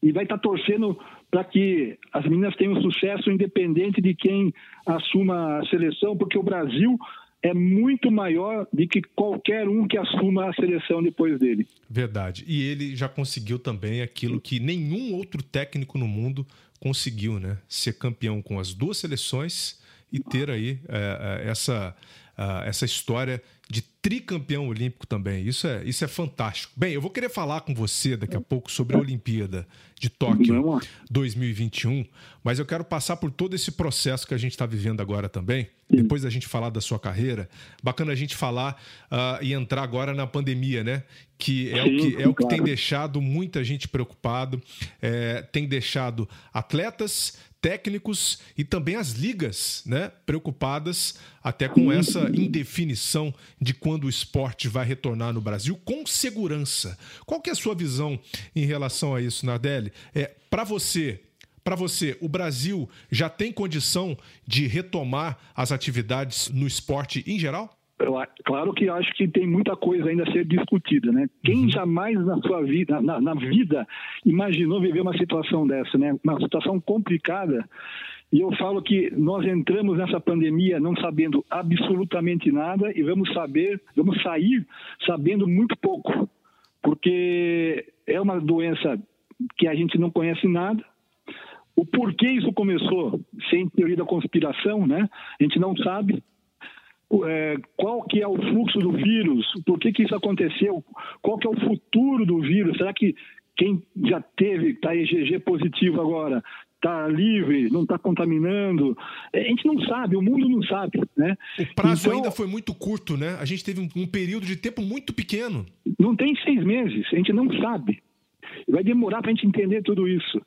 e vai estar torcendo para que as meninas tenham sucesso independente de quem assuma a seleção, porque o Brasil é muito maior do que qualquer um que assuma a seleção depois dele. Verdade. E ele já conseguiu também aquilo que nenhum outro técnico no mundo conseguiu, né? Ser campeão com as duas seleções e ter aí é, essa, uh, essa história de tricampeão olímpico também. Isso é, isso é fantástico. Bem, eu vou querer falar com você daqui a pouco sobre a Olimpíada de Tóquio 2021, mas eu quero passar por todo esse processo que a gente está vivendo agora também. Depois da gente falar da sua carreira, bacana a gente falar uh, e entrar agora na pandemia, né? Que é, o, que, é o que tem deixado muita gente preocupado, é, tem deixado atletas, técnicos e também as ligas, né, preocupadas até com essa indefinição de quando o esporte vai retornar no Brasil com segurança. Qual que é a sua visão em relação a isso, Nardelli? É, para você, para você, o Brasil já tem condição de retomar as atividades no esporte em geral? Claro que acho que tem muita coisa ainda a ser discutida, né? Quem uhum. jamais na sua vida, na, na, vida, imaginou viver uma situação dessa, né? Uma situação complicada. E eu falo que nós entramos nessa pandemia não sabendo absolutamente nada e vamos saber, vamos sair sabendo muito pouco, porque é uma doença que a gente não conhece nada. O porquê isso começou, sem teoria da conspiração, né? A gente não sabe é, qual que é o fluxo do vírus, por que, que isso aconteceu, qual que é o futuro do vírus, será que quem já teve, está EGG positivo agora, está livre, não está contaminando. É, a gente não sabe, o mundo não sabe. Né? O prazo então, ainda foi muito curto, né? A gente teve um, um, período de tempo muito pequeno. Não tem seis meses, a gente não sabe. Vai demorar para a gente entender tudo isso.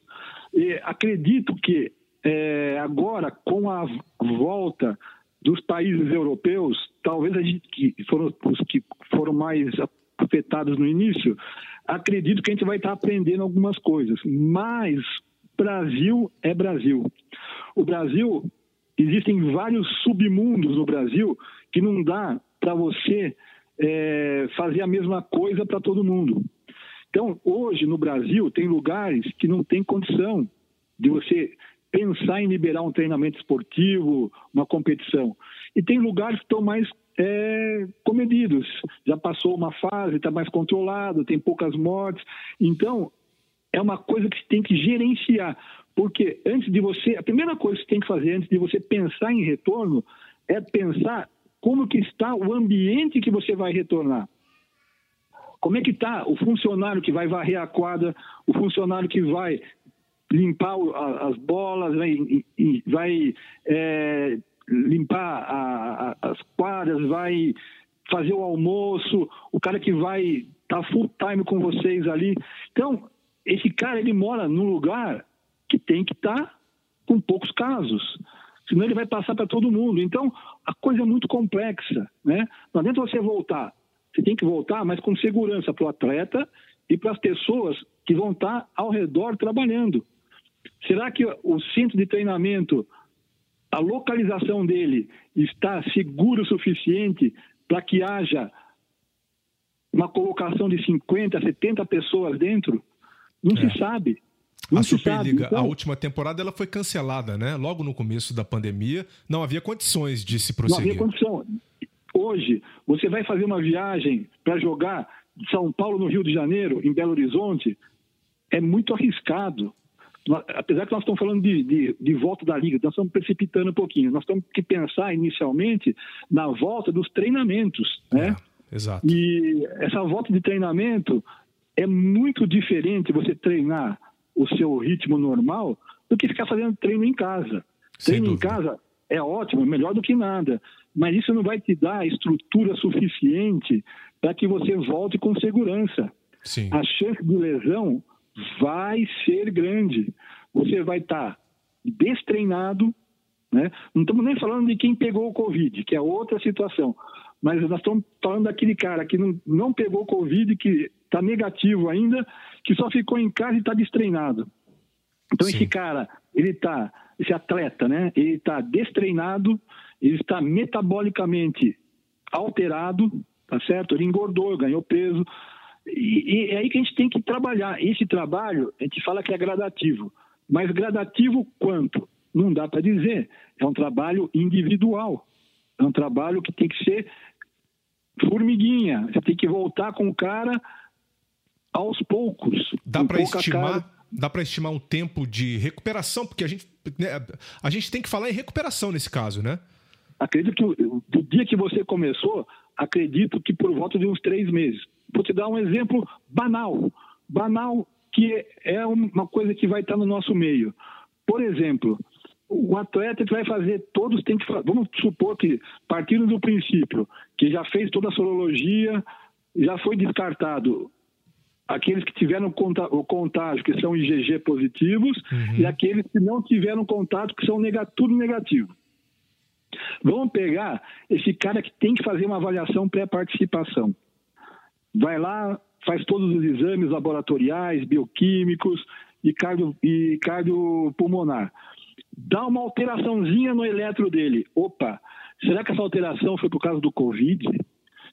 E acredito que é, agora, com a volta dos países europeus, talvez a gente que foram os que foram mais afetados no início, acredito que a gente vai estar aprendendo algumas coisas. Mas Brasil é Brasil. O Brasil existem vários submundos no Brasil que não dá para você é, fazer a mesma coisa para todo mundo. Então, hoje no Brasil tem lugares que não tem condição de você pensar em liberar um treinamento esportivo, uma competição. E tem lugares que estão mais é, comedidos. Já passou uma fase, está mais controlado, tem poucas mortes. Então, é uma coisa que tem que gerenciar. Porque antes de você, a primeira coisa que você tem que fazer antes de você pensar em retorno é pensar como que está o ambiente que você vai retornar. Como é que está o funcionário que vai varrer a quadra, o funcionário que vai limpar as bolas, vai, vai é, limpar a, a, as quadras, vai fazer o almoço, o cara que vai estar tá full time com vocês ali. Então, esse cara ele mora num lugar que tem que estar tá com poucos casos. Senão ele vai passar para todo mundo. Então, a coisa é muito complexa. Né? Não adianta você voltar. Você tem que voltar, mas com segurança para o atleta e para as pessoas que vão estar tá ao redor trabalhando. Será que o centro de treinamento, a localização dele está seguro o suficiente para que haja uma colocação de 50, 70 pessoas dentro? Não é. se sabe. Não a Superliga, então, a última temporada, ela foi cancelada, né? Logo no começo da pandemia, não havia condições de se prosseguir. Não havia condição. Hoje, você vai fazer uma viagem para jogar de São Paulo no Rio de Janeiro, em Belo Horizonte, é muito arriscado apesar que nós estamos falando de, de, de, volta da liga, nós estamos precipitando um pouquinho. Nós temos que pensar inicialmente na volta dos treinamentos, né? É, exato. E essa volta de treinamento é muito diferente você treinar o seu ritmo normal do que ficar fazendo treino em casa. Sem treino dúvida. em casa é ótimo, melhor do que nada, mas isso não vai te dar estrutura suficiente para que você volte com segurança. Sim. A chance de lesão vai ser grande. Você vai estar tá destreinado, né? não estamos nem falando de quem pegou o Covid, que é outra situação, mas nós estamos falando daquele cara que não, não pegou o Covid, que está negativo ainda, que só ficou em casa e está destreinado. Então Sim. esse cara, ele está, esse atleta, né? Ele está destreinado, ele está metabolicamente alterado, tá certo? Ele engordou, ganhou peso, e, e é aí que a gente tem que trabalhar. Esse trabalho, a gente fala que é gradativo. Mas gradativo quanto? Não dá para dizer. É um trabalho individual. É um trabalho que tem que ser formiguinha. Você tem que voltar com o cara aos poucos. Dá para estimar, dá para estimar um tempo de recuperação? Porque a gente, né, a gente tem que falar em recuperação nesse caso, né? Acredito que do dia que você começou, acredito que por volta de uns três meses. Vou te dar um exemplo banal. Banal que é uma coisa que vai estar no nosso meio. Por exemplo, o atleta que vai fazer, todos têm que Vamos supor que, partindo do princípio que já fez toda a sorologia, já foi descartado aqueles que tiveram o contágio, que são IgG positivos, uhum. e aqueles que não tiveram contato, que são tudo negativo. Vamos pegar esse cara que tem que fazer uma avaliação pré-participação. Vai lá, faz todos os exames laboratoriais, bioquímicos e, cardio, e cardiopulmonar. Dá uma alteraçãozinha no eletro dele. Opa, será que essa alteração foi por causa do Covid?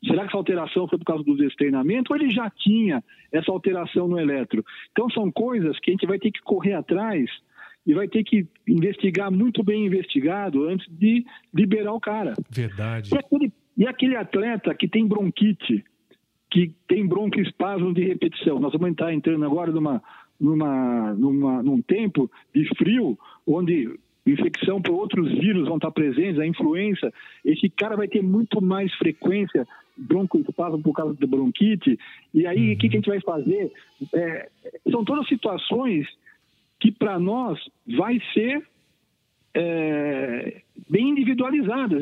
Será que essa alteração foi por causa do destreinamento ou ele já tinha essa alteração no eletro? Então são coisas que a gente vai ter que correr atrás e vai ter que investigar muito bem investigado antes de liberar o cara. Verdade. E aquele, e aquele atleta que tem bronquite, que tem broncoespasmo de repetição. Nós vamos estar entrando agora numa, numa, numa, num tempo de frio, onde infecção por outros vírus vão estar presentes, a influenza, esse cara vai ter muito mais frequência broncoespasmo por causa da bronquite, e aí o que, que, a gente vai fazer? É, são todas situações que para nós vai ser é, bem individualizadas.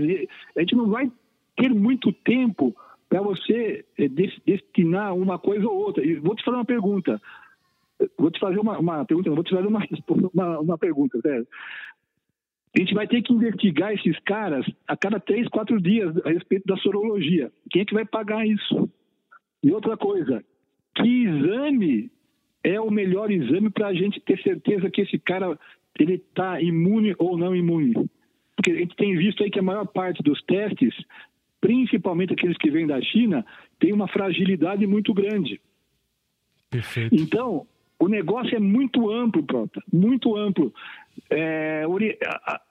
A gente não vai ter muito tempo para você é, destinar uma coisa ou outra. E vou te fazer uma pergunta. Vou te fazer uma, uma pergunta, vou te fazer uma, *laughs* uma, uma pergunta. A gente vai ter que investigar esses caras a cada três, quatro dias a respeito da sorologia. Quem é que vai pagar isso? E outra coisa, que exame é o melhor exame para a gente ter certeza que esse cara ele está imune ou não imune? Porque a gente tem visto aí que a maior parte dos testes, principalmente aqueles que vêm da China, tem uma fragilidade muito grande. Perfeito. Então, o negócio é muito amplo, Prota, muito amplo. É,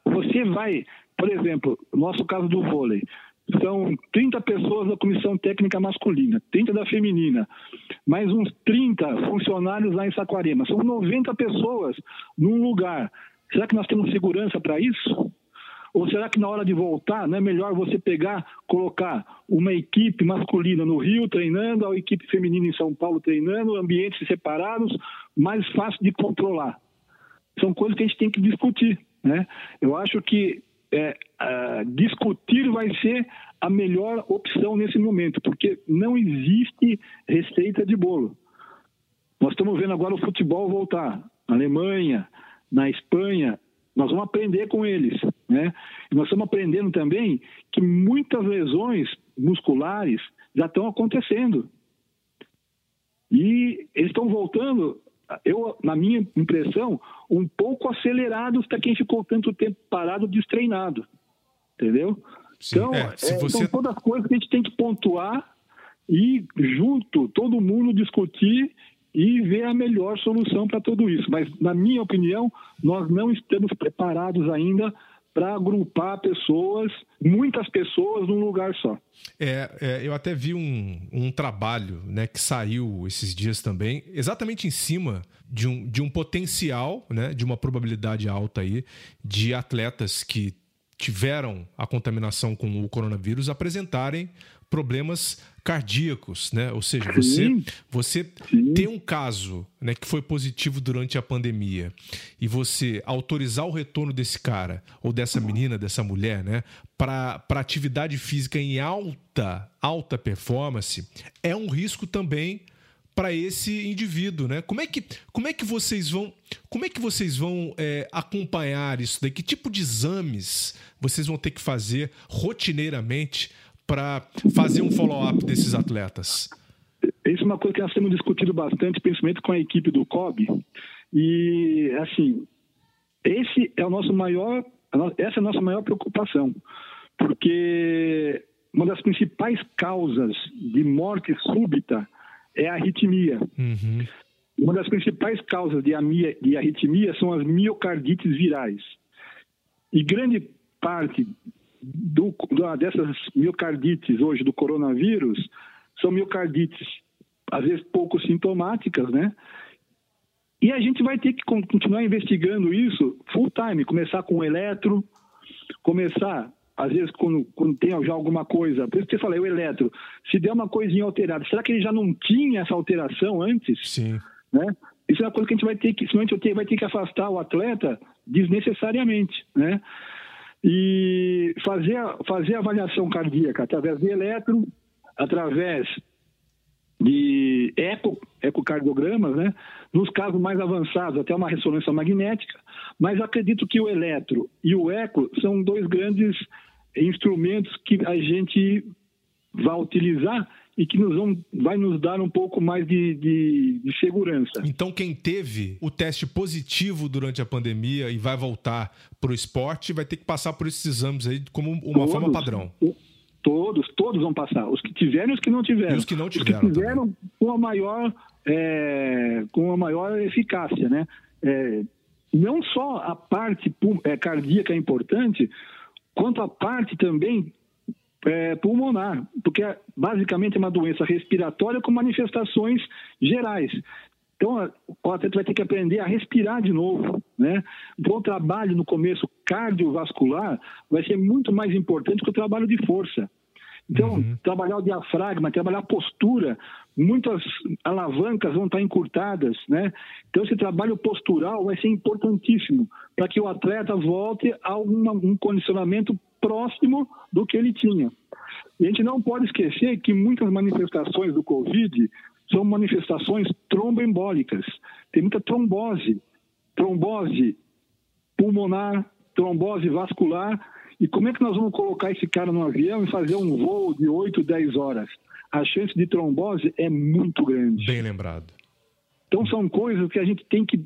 você vai, por exemplo, no nosso caso do vôlei, são 30 pessoas da comissão técnica masculina, 30 da feminina, mais uns 30 funcionários lá em Saquarema. São 90 pessoas num lugar. Será que nós temos segurança para isso? Ou será que na hora de voltar não é melhor você pegar, colocar uma equipe masculina no Rio treinando, a equipe feminina em São Paulo treinando, ambientes separados, mais fácil de controlar? São coisas que a gente tem que discutir. Né? Eu acho que é, uh, discutir vai ser a melhor opção nesse momento, porque não existe receita de bolo. Nós estamos vendo agora o futebol voltar. Na Alemanha, na Espanha, nós vamos aprender com eles. Né? E nós estamos aprendendo também que muitas lesões musculares já estão acontecendo. E eles estão voltando, eu, na minha impressão, um pouco acelerados para quem ficou tanto tempo parado, destreinado. Entendeu? Sim, então, é, é, você... são todas as coisas que a gente tem que pontuar e, junto, todo mundo discutir e ver a melhor solução para tudo isso. Mas, na minha opinião, nós não estamos preparados ainda para agrupar pessoas, muitas pessoas, num lugar só. É, é, eu até vi um, um trabalho né, que saiu esses dias também, exatamente em cima de um, de um potencial, né, de uma probabilidade alta aí, de atletas que tiveram a contaminação com o coronavírus apresentarem problemas cardíacos, né? Ou seja, você você tem um caso, né, que foi positivo durante a pandemia e você autorizar o retorno desse cara ou dessa menina, dessa mulher, né, para atividade física em alta alta performance é um risco também para esse indivíduo, né? Como é que como é que vocês vão como é que vocês vão é, acompanhar isso daí? Que tipo de exames vocês vão ter que fazer rotineiramente para fazer um follow-up desses atletas? Isso é uma coisa que nós temos discutido bastante, principalmente com a equipe do COB. E, assim, esse é o nosso maior, essa é a nossa maior preocupação, porque uma das principais causas de morte súbita é a arritmia. Uhum. Uma das principais causas de, de arritmia são as miocardites virais. E grande parte do, dessas miocardites hoje do coronavírus são miocardites, às vezes pouco sintomáticas, né? E a gente vai ter que continuar investigando isso full time, começar com o eletro, começar, às vezes, quando, quando tem já alguma coisa, por isso que você falei, o eletro, se der uma coisinha alterada, será que ele já não tinha essa alteração antes? Sim. Né? Isso é uma coisa que a gente vai ter que, senão a gente vai ter que afastar o atleta desnecessariamente, né? E fazer, fazer avaliação cardíaca através de eletro, através de eco, ecocardiogramas, né? Nos casos mais avançados, até uma ressonância magnética, mas acredito que o eletro e o eco são dois grandes instrumentos que a gente vai utilizar e que nos vão, vai nos dar um pouco mais de, de, de, segurança. Então, quem teve o teste positivo durante a pandemia e vai voltar para o esporte vai ter que passar por esses exames aí como uma todos, forma padrão. Todos, todos vão passar. Os que tiveram e os que não tiveram. E os que não tiveram. Os que tiveram com a maior, é, com a maior eficácia, né? É, não só a parte é, cardíaca é importante, quanto a parte também é, pulmonar, porque é, basicamente é uma doença respiratória com manifestações gerais. Então, o atleta vai ter que aprender a respirar de novo, né? Então, o trabalho no começo cardiovascular vai ser muito mais importante que o trabalho de força. Então, uhum. trabalhar o diafragma, trabalhar a postura, muitas alavancas vão estar encurtadas, né? Então, esse trabalho postural vai ser importantíssimo para que o atleta volte a uma, um condicionamento próximo do que ele tinha. E a gente não pode esquecer que muitas manifestações do Covid são manifestações tromboembólicas. Tem muita trombose, trombose pulmonar, trombose vascular. E como é que nós vamos colocar esse cara no avião e fazer um voo de 8, 10 horas? A chance de trombose é muito grande. Bem lembrado. Então são coisas que a gente tem que,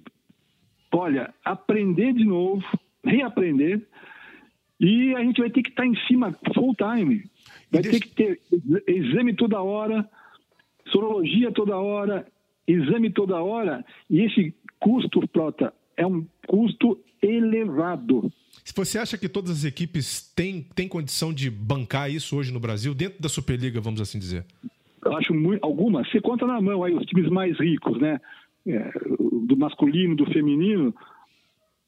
olha, aprender de novo, reaprender, e a gente vai ter que estar em cima full time. Vai ter que ter exame toda hora, sorologia toda hora, exame toda hora, e esse custo, Prota, é um custo elevado. Você acha que todas as equipes têm, têm condição de bancar isso hoje no Brasil, dentro da Superliga, vamos assim dizer? Eu acho muito, algumas. Você conta na mão aí os times mais ricos, né? É, do masculino, do feminino.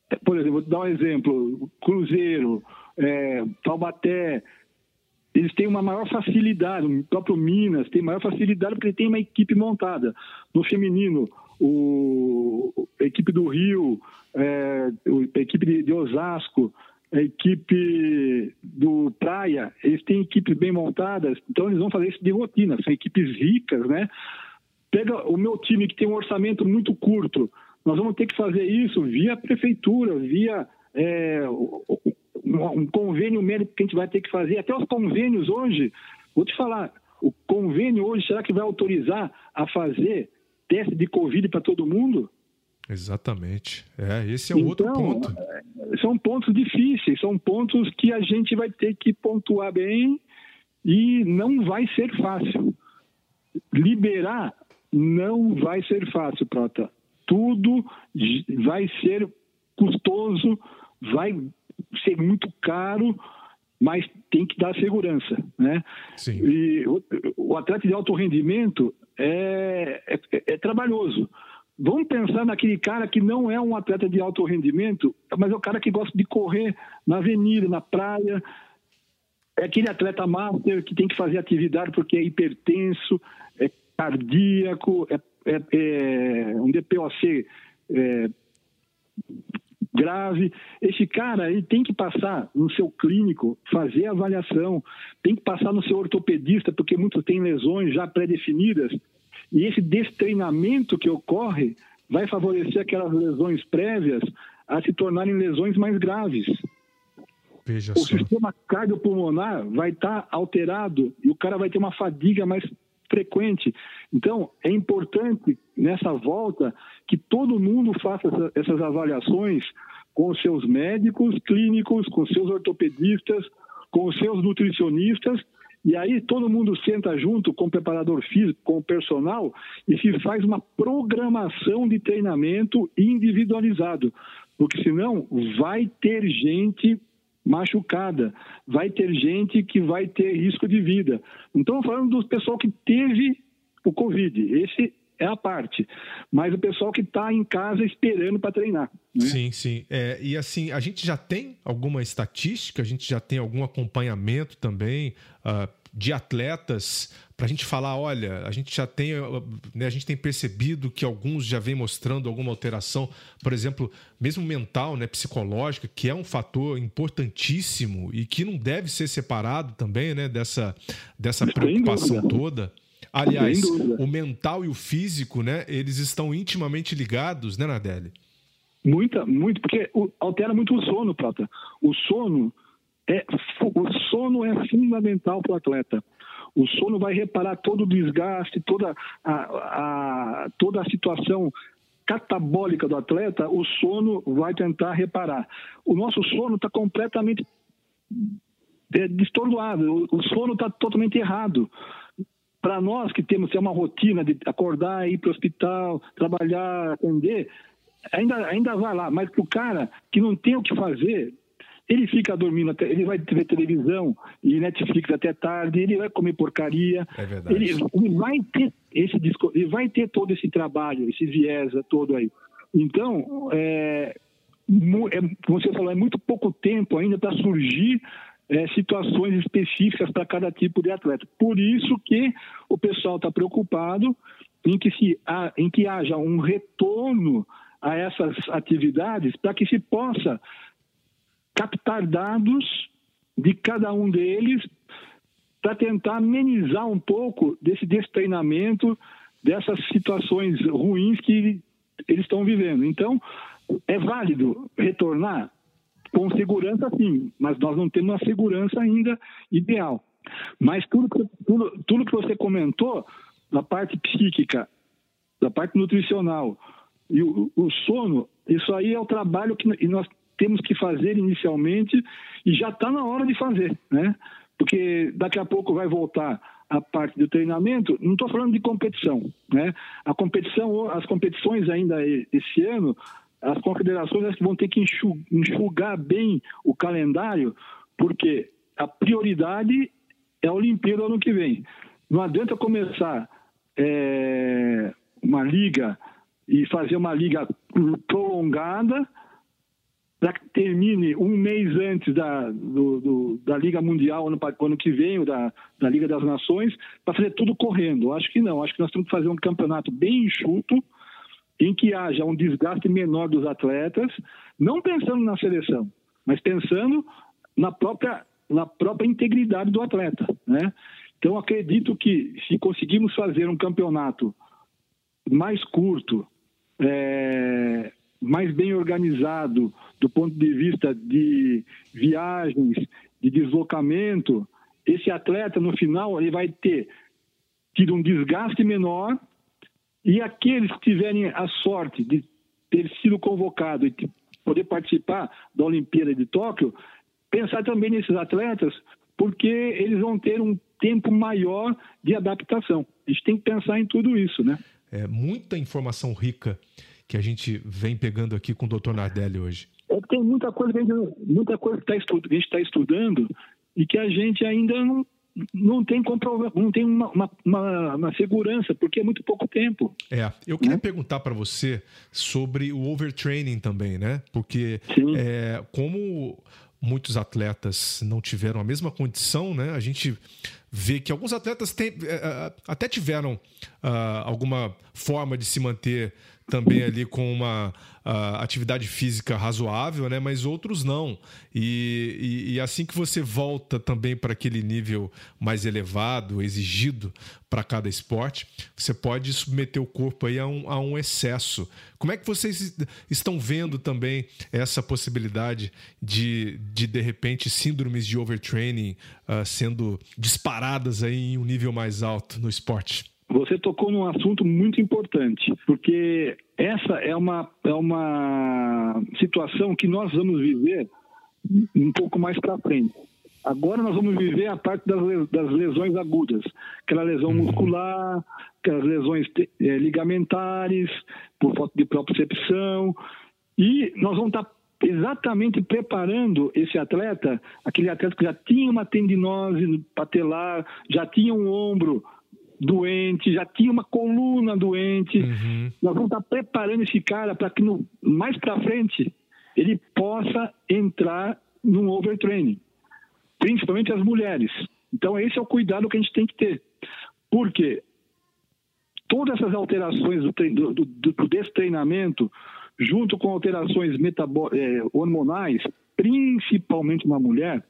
É, por exemplo, vou dar um exemplo: Cruzeiro, é, Taubaté, eles têm uma maior facilidade, o próprio Minas tem maior facilidade porque tem uma equipe montada. No feminino, o, a equipe do Rio, é, a equipe de, de, Osasco, a equipe do Praia, eles têm equipes bem montadas, então eles vão fazer isso de rotina, são equipes ricas, né? Pega o meu time que tem um orçamento muito curto, nós vamos ter que fazer isso via prefeitura, via é, um convênio médico que a gente vai ter que fazer. Até os convênios hoje, vou te falar, o convênio hoje, será que vai autorizar a fazer teste de Covid para todo mundo? Exatamente. É, esse é então, outro ponto. É, são pontos difíceis, são pontos que a gente vai ter que pontuar bem e não vai ser fácil. Liberar não vai ser fácil, Prota. Tudo vai ser custoso, vai ser muito caro, mas tem que dar segurança, né? Sim. E o, o atleta de alto rendimento é, é, é, trabalhoso. Vamos pensar naquele cara que não é um atleta de alto rendimento, mas é o cara que gosta de correr na avenida, na praia. É aquele atleta master que tem que fazer atividade porque é hipertenso, é cardíaco, é, é, é um DPOC é, grave. Esse cara ele tem que passar no seu clínico, fazer avaliação, tem que passar no seu ortopedista, porque muitos têm lesões já pré-definidas. E esse destreinamento que ocorre vai favorecer aquelas lesões prévias a se tornarem lesões mais graves. Veja o só. sistema cardiopulmonar vai estar alterado e o cara vai ter uma fadiga mais frequente. Então, é importante nessa volta que todo mundo faça essa, essas avaliações com os seus médicos clínicos, com seus ortopedistas, com seus nutricionistas, e aí todo mundo senta junto com o preparador físico, com o personal, e se faz uma programação de treinamento individualizado, porque senão vai ter gente machucada, vai ter gente que vai ter risco de vida. Estamos falando do pessoal que teve o Covid. Esse é a parte. Mas o pessoal que está em casa esperando para treinar. Né? Sim, sim. É, e assim, a gente já tem alguma estatística, a gente já tem algum acompanhamento também uh, de atletas para a gente falar, olha, a gente já tem, né, a gente tem percebido que alguns já vem mostrando alguma alteração, por exemplo, mesmo mental, né, psicológica, que é um fator importantíssimo e que não deve ser separado também, né, dessa, dessa preocupação toda. Aliás, o mental e o físico, né, eles estão intimamente ligados, né, Nardelli? Muita, muito, porque altera muito o sono, Prata. O sono é, o sono é fundamental para o atleta. O sono vai reparar todo o desgaste, toda a, a, toda a situação catabólica do atleta, o sono vai tentar reparar. O nosso sono está completamente é, o sono está totalmente errado. Para nós que temos uma rotina de acordar, ir para o hospital, trabalhar, atender, ainda, ainda vai lá. Mas para o cara que não tem o que fazer, ele fica dormindo, até, ele vai ver televisão e Netflix até tarde, ele vai comer porcaria. É verdade. Ele, ele vai ter esse ele vai ter todo esse trabalho, esse viés todo aí. Então, é, é, como você falou, é muito pouco tempo ainda para surgir é, situações específicas para cada tipo de atleta. Por isso que o pessoal está preocupado em que, se, em que haja um retorno a essas atividades para que se possa captar dados de cada um deles para tentar amenizar um pouco desse destreinamento, dessas situações ruins que eles estão vivendo. Então, é válido retornar com segurança, sim, mas nós não temos uma segurança ainda ideal. Mas tudo, tudo, tudo que você comentou, da parte psíquica, da parte nutricional e o, o sono, isso aí é o trabalho que nós temos que fazer inicialmente e já está na hora de fazer, né? Porque daqui a pouco vai voltar a parte do treinamento. Não estou falando de competição, né? A competição, as competições ainda esse ano, as confederações vão ter que enxugar bem o calendário, porque a prioridade é a Olimpíada ano que vem. Não adianta começar é, uma liga e fazer uma liga prolongada para que termine um mês antes da, do, do, da Liga Mundial, ano, ano que vem, ou da, da Liga das Nações, para fazer tudo correndo. Acho que não. Acho que nós temos que fazer um campeonato bem enxuto, em que haja um desgaste menor dos atletas, não pensando na seleção, mas pensando na própria, na própria integridade do atleta. Né? Então, acredito que se conseguirmos fazer um campeonato mais curto, é, mais bem organizado do ponto de vista de viagens, de deslocamento, esse atleta no final ele vai ter tido um desgaste menor e aqueles que tiverem a sorte de ter sido convocado e poder participar da Olimpíada de Tóquio, pensar também nesses atletas, porque eles vão ter um tempo maior de adaptação. A gente tem que pensar em tudo isso, né? É muita informação rica que a gente vem pegando aqui com o Dr. Nardelli hoje? É que tem muita coisa que a gente, muita coisa que, tá a gente está estudando e que a gente ainda não, não tem comprova não tem uma, uma, uma, uma, segurança, porque é muito pouco tempo. É, eu queria né? perguntar para você sobre o overtraining também, né? Porque é, como muitos atletas não tiveram a mesma condição, né? A gente vê que alguns atletas tem, é, é, até tiveram uh, alguma forma de se manter também ali com uma uh, atividade física razoável, né? Mas outros não. E, e, e assim que você volta também para aquele nível mais elevado, exigido para cada esporte, você pode submeter o corpo aí a um, a um excesso. Como é que vocês estão vendo também essa possibilidade de, de, de repente, síndromes de overtraining uh, sendo disparadas aí em um nível mais alto no esporte? Você tocou num assunto muito importante, porque essa é uma, é uma situação que nós vamos viver um pouco mais para frente. Agora nós vamos viver a parte das, lesões agudas, aquela lesão muscular, aquelas lesões é, ligamentares, por falta de propriocepção, e nós vamos estar exatamente preparando esse atleta, aquele atleta que já tinha uma tendinose patelar, já tinha um ombro doente, já tinha uma coluna doente. Uhum. Nós vamos estar preparando esse cara para que no, mais para frente ele possa entrar num overtraining, principalmente as mulheres. Então esse é o cuidado que a gente tem que ter. Porque todas essas alterações do, do, do, do destreinamento, junto com alterações é, hormonais, principalmente na mulher,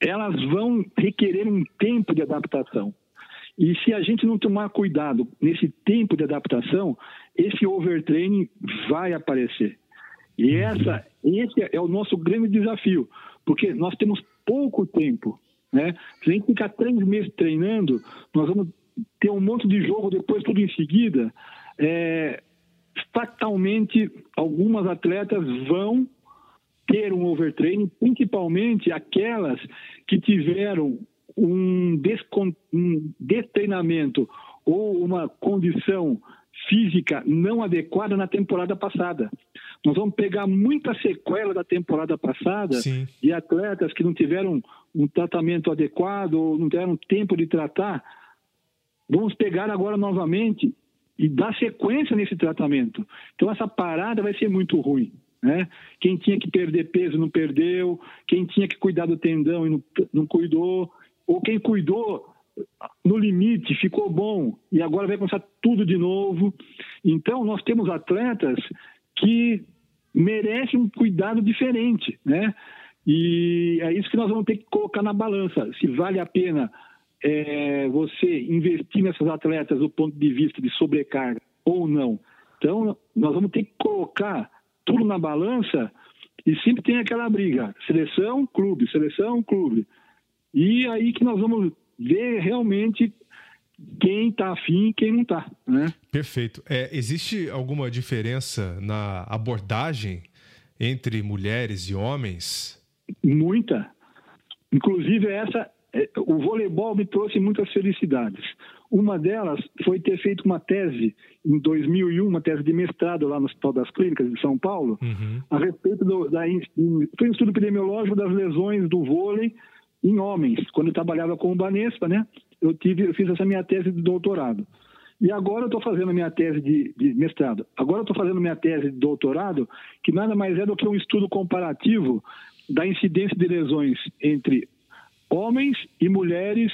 elas vão requerer um tempo de adaptação. E se a gente não tomar cuidado nesse tempo de adaptação, esse overtraining vai aparecer. E essa, esse é o nosso grande desafio, porque nós temos pouco tempo. Né? Se a gente ficar três meses treinando, nós vamos ter um monte de jogo depois, tudo em seguida. É, fatalmente, algumas atletas vão ter um overtraining, principalmente aquelas que tiveram um, descon, um destreinamento ou uma condição física não adequada na temporada passada. Nós vamos pegar muita sequela da temporada passada Sim. de atletas que não tiveram um tratamento adequado ou não tiveram tempo de tratar. Vamos pegar agora novamente e dar sequência nesse tratamento. Então essa parada vai ser muito ruim. Né? Quem tinha que perder peso não perdeu, quem tinha que cuidar do tendão e não, não cuidou, ou quem cuidou no limite ficou bom e agora vai começar tudo de novo. Então nós temos atletas que merecem um cuidado diferente, né? E é isso que nós vamos ter que colocar na balança, se vale a pena é, você investir nessas atletas do ponto de vista de sobrecarga ou não. Então nós vamos ter que colocar tudo na balança e sempre tem aquela briga: seleção, clube, seleção, clube. E aí que nós vamos ver realmente quem está afim e quem não está. Né? Perfeito. É, existe alguma diferença na abordagem entre mulheres e homens? Muita. Inclusive, essa, é, o voleibol me trouxe muitas felicidades. Uma delas foi ter feito uma tese em 2001, uma tese de mestrado lá no Hospital das Clínicas de São Paulo, uhum. a respeito do, da, foi um estudo epidemiológico das lesões do vôlei em homens. Quando eu trabalhava com o Banespa, né, eu, tive, eu fiz essa minha tese de doutorado. E agora eu estou fazendo a minha tese de, de mestrado. Agora eu estou fazendo minha tese de doutorado, que nada mais é do que um estudo comparativo da incidência de lesões entre homens e mulheres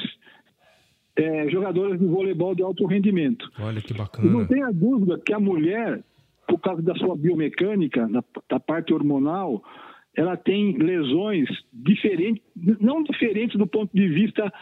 é, jogadoras de voleibol de alto rendimento. Olha que bacana. E não tenha dúvida que a mulher, por causa da sua biomecânica, da, da parte hormonal, ela tem lesões diferentes, não diferentes do ponto de vista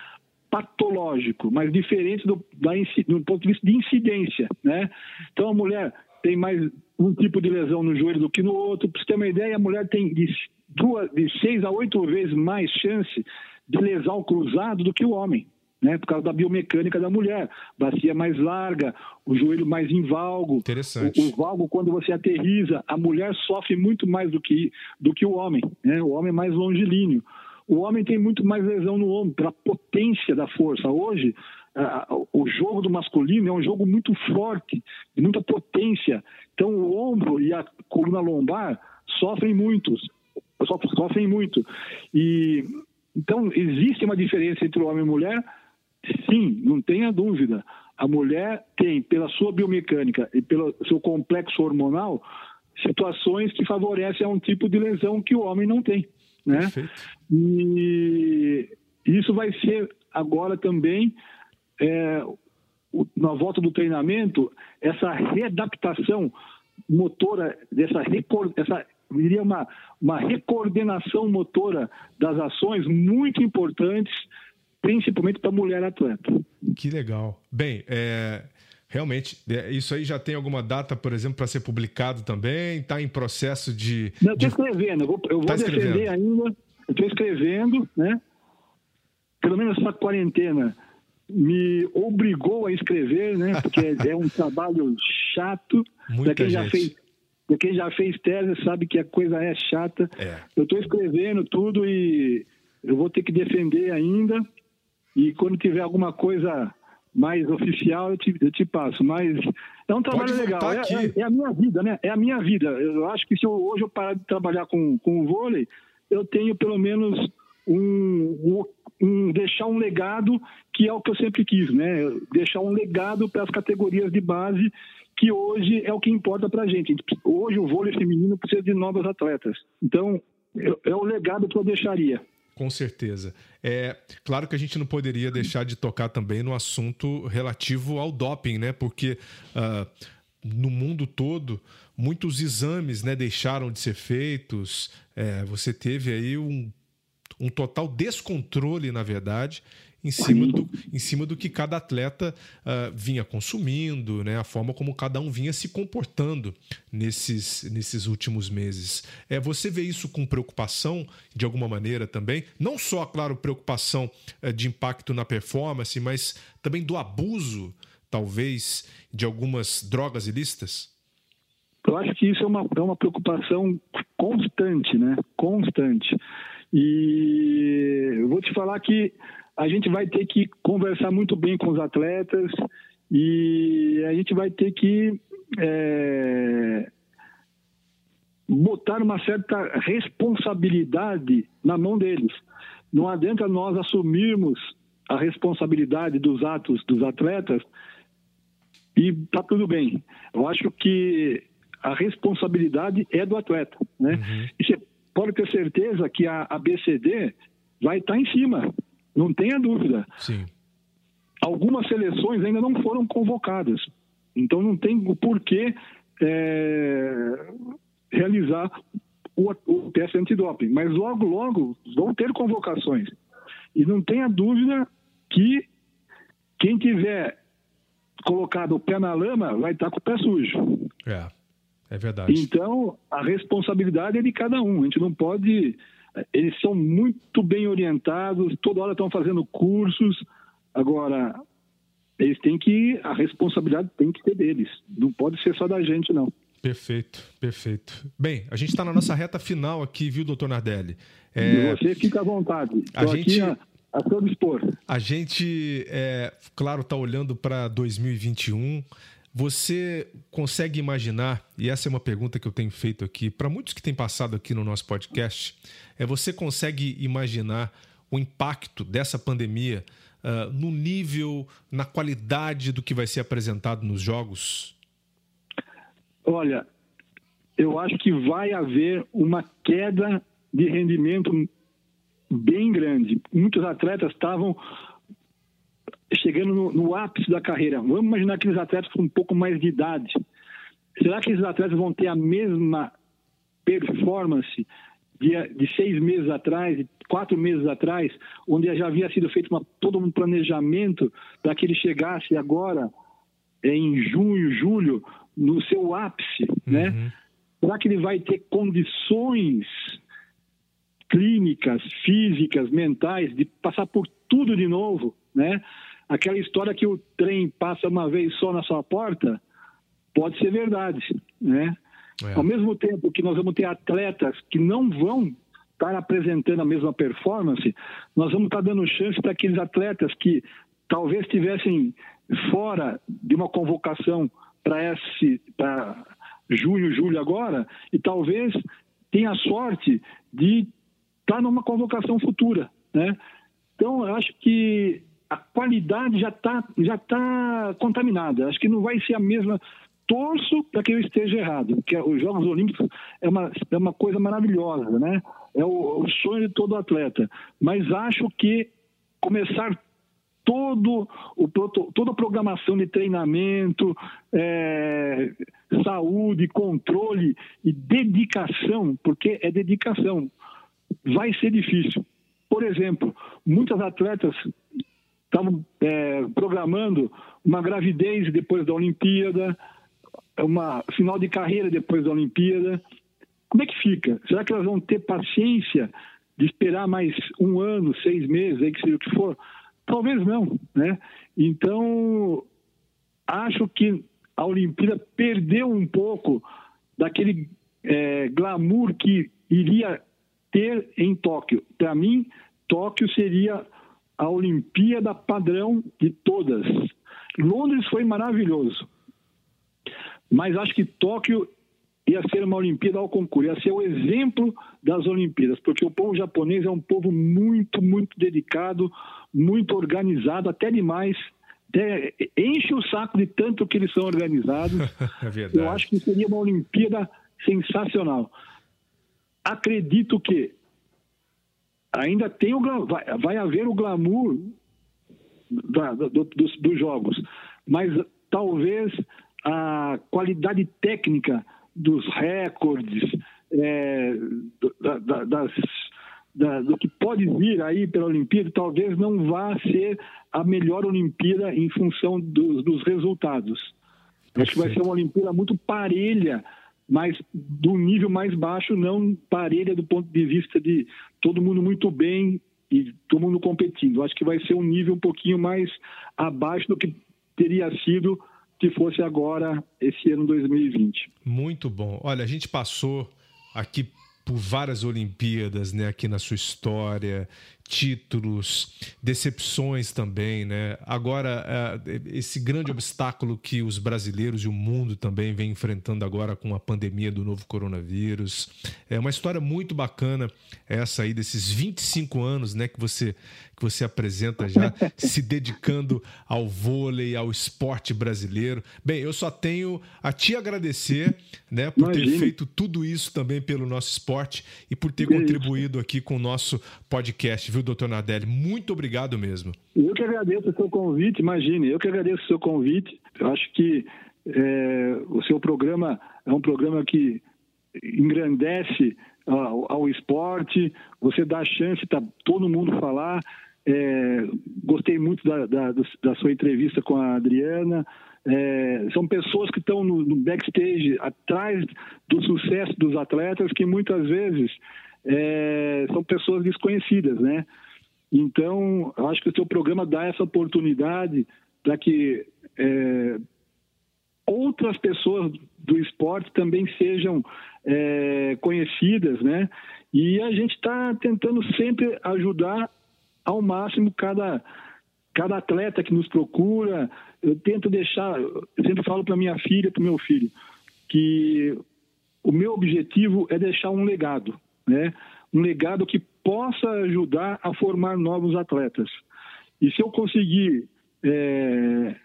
patológico, mas diferentes do, da, do ponto de vista de incidência, né? Então a mulher tem mais um tipo de lesão no joelho do que no outro. Para você ter uma ideia, a mulher tem de, duas, de seis a oito vezes mais chance de lesão cruzado do que o homem né, por causa da biomecânica da mulher. Bacia mais larga, o joelho mais em valgo. Interessante. O, o valgo, quando você aterriza, a mulher sofre muito mais do que, do que o homem. Né? O homem é mais longilíneo. O homem tem muito mais lesão no ombro, pela potência da força. Hoje, o jogo do masculino é um jogo muito forte, de muita potência. Então, o ombro e a coluna lombar sofrem muito. Sofrem muito. E, então, existe uma diferença entre o homem e a mulher, Sim, não tenha dúvida. A mulher tem, pela sua biomecânica e pelo seu complexo hormonal, situações que favorecem a um tipo de lesão que o homem não tem. Né? E isso vai ser agora também, é, na volta do treinamento, essa readaptação motora, dessa, essa diria uma, uma recoordenação motora das ações muito importantes principalmente para mulher atleta. Que legal. Bem, é, realmente, é, isso aí já tem alguma data, por exemplo, para ser publicado também? Está em processo de. Não, estou escrevendo, eu vou, eu vou tá defender ainda. Estou escrevendo, né? Pelo menos essa quarentena me obrigou a escrever, né? Porque é um *laughs* trabalho chato. Muita quem gente. já fez quem já fez tese sabe que a coisa é chata. É. Eu estou escrevendo tudo e eu vou ter que defender ainda. E quando tiver alguma coisa mais oficial, eu te, eu te passo. Mas é um trabalho legal. É, é, é, a minha vida, né? É a minha vida. Eu acho que se eu, hoje eu parar de trabalhar com, com o vôlei, eu tenho pelo menos um, um deixar um legado que é o que eu sempre quis, né? Deixar um legado para as categorias de base que hoje é o que importa para a gente. Hoje o vôlei feminino precisa de novas atletas. Então, é o legado que eu deixaria. Com certeza. É claro que a gente não poderia deixar de tocar também no assunto relativo ao doping, né? Porque uh, no mundo todo muitos exames né, deixaram de ser feitos. É, você teve aí um, um total descontrole, na verdade, em cima do, em cima do que cada atleta uh, vinha consumindo, né? a forma como cada um vinha se comportando nesses, nesses últimos meses. É, você vê isso com preocupação, de alguma maneira também? Não só, claro, preocupação uh, de impacto na performance, mas também do abuso, talvez, de algumas drogas ilícitas? Eu acho que isso é uma, é uma preocupação constante, né? Constante. E eu vou te falar que a gente vai ter que conversar muito bem com os atletas e a gente vai ter que é, botar uma certa responsabilidade na mão deles. Não adianta nós assumirmos a responsabilidade dos atos dos atletas e tá tudo bem. Eu acho que a responsabilidade é do atleta, né? Uhum. E você pode ter certeza que a, a BCD vai estar tá em cima não tenha dúvida. Sim. Algumas seleções ainda não foram convocadas. Então não tem o porquê é, realizar o, o teste antidoping. Mas logo, logo vão ter convocações. E não tenha dúvida que quem tiver colocado o pé na lama vai estar com o pé sujo. É, é verdade. Então, a responsabilidade é de cada um. A gente não pode eles são muito bem orientados, toda hora estão fazendo cursos. Agora, eles têm que. A responsabilidade tem que ser deles. Não pode ser só da gente, não. Perfeito, perfeito. Bem, a gente está na nossa reta final aqui, viu, doutor Nardelli? É... Você fica à vontade. A gente... a, a seu dispor. A gente, é, claro, está olhando para 2021. Você consegue imaginar, e essa é uma pergunta que eu tenho feito aqui para muitos que têm passado aqui no nosso podcast, é você consegue imaginar o impacto dessa pandemia uh, no nível, na qualidade do que vai ser apresentado nos jogos? Olha, eu acho que vai haver uma queda de rendimento bem grande. Muitos atletas estavam chegando no, no, ápice da carreira. Vamos imaginar aqueles atletas com um pouco mais de idade. Será que esses atletas vão ter a mesma performance de, de seis meses atrás, de quatro meses atrás, onde já havia sido feito uma, todo um planejamento para que ele chegasse agora, em junho, julho, no seu ápice, né? uhum. né? Será que ele vai ter condições clínicas, físicas, mentais, de passar por tudo de novo, né? Aquela história que o trem passa uma vez só na sua porta, pode ser verdade, né? É. Ao mesmo tempo que nós vamos ter atletas que não vão estar apresentando a mesma performance, nós vamos estar dando chance para aqueles atletas que talvez estivessem fora de uma convocação para esse para junho, julho agora, e talvez tenha sorte de estar numa convocação futura, né? Então, eu acho que a qualidade já está já tá contaminada. Acho que não vai ser a mesma. Torço para que eu esteja errado, porque os Jogos Olímpicos é uma, é uma coisa maravilhosa, né? É o, o sonho de todo atleta. Mas acho que começar todo o, toda a programação de treinamento, é, saúde, controle e dedicação, porque é dedicação, vai ser difícil. Por exemplo, muitas atletas estavam é, programando uma gravidez depois da Olimpíada, uma final de carreira depois da Olimpíada. Como é que fica? Será que elas vão ter paciência de esperar mais um ano, seis meses, aí que seja o que for? Talvez não, né? Então, acho que a Olimpíada perdeu um pouco daquele é, glamour que iria ter em Tóquio. Para mim, Tóquio seria a Olimpíada padrão de todas. Londres foi maravilhoso, mas acho que Tóquio ia ser uma Olimpíada ao concurso, ia ser o exemplo das Olimpíadas, porque o povo japonês é um povo muito, muito dedicado, muito organizado, até demais. Até enche o saco de tanto que eles são organizados. *laughs* é. Eu acho que seria uma Olimpíada sensacional. Acredito que ainda tem o vai, vai haver o glamour da, do, dos, dos jogos, mas talvez a qualidade técnica dos recordes, é, da, da, das, da, do que pode vir aí pela Olimpíada, talvez não vá ser a melhor Olimpíada em função dos, dos resultados. Acho que vai ser uma Olimpíada muito parelha, mas do nível mais baixo, não parelha do ponto de vista de todo mundo muito bem e todo mundo competindo. Acho que vai ser um nível um pouquinho mais abaixo do que teria sido se fosse agora, esse ano 2020. Muito bom. Olha, a gente passou aqui por várias Olimpíadas, né, aqui na sua história, títulos, decepções também, né? Agora, é, esse grande obstáculo que os brasileiros e o mundo também vem enfrentando agora com a pandemia do novo coronavírus. É uma história muito bacana essa aí desses 25 anos, né, que você que você apresenta já *laughs* se dedicando ao vôlei, ao esporte brasileiro. Bem, eu só tenho a te agradecer, né, por Imagine. ter feito tudo isso também pelo nosso esporte e por ter que contribuído isso. aqui com o nosso podcast, viu, doutor Nardelli? Muito obrigado mesmo. Eu que agradeço o seu convite, imagine, eu que agradeço o seu convite. Eu acho que é, o seu programa é um programa que engrandece ao, ao esporte, você dá chance para todo mundo falar. É, gostei muito da, da, da, sua entrevista com a Adriana. É, são pessoas que estão no, no, backstage, atrás do sucesso dos atletas, que muitas vezes é, são pessoas desconhecidas, né? Então, acho que o seu programa dá essa oportunidade para que é, outras pessoas do esporte também sejam é, conhecidas, né? E a gente está tentando sempre ajudar ao máximo cada, cada atleta que nos procura. Eu tento deixar, eu sempre falo para minha filha, para o meu filho, que o meu objetivo é deixar um legado, né? Um legado que possa ajudar a formar novos atletas. E se eu conseguir é,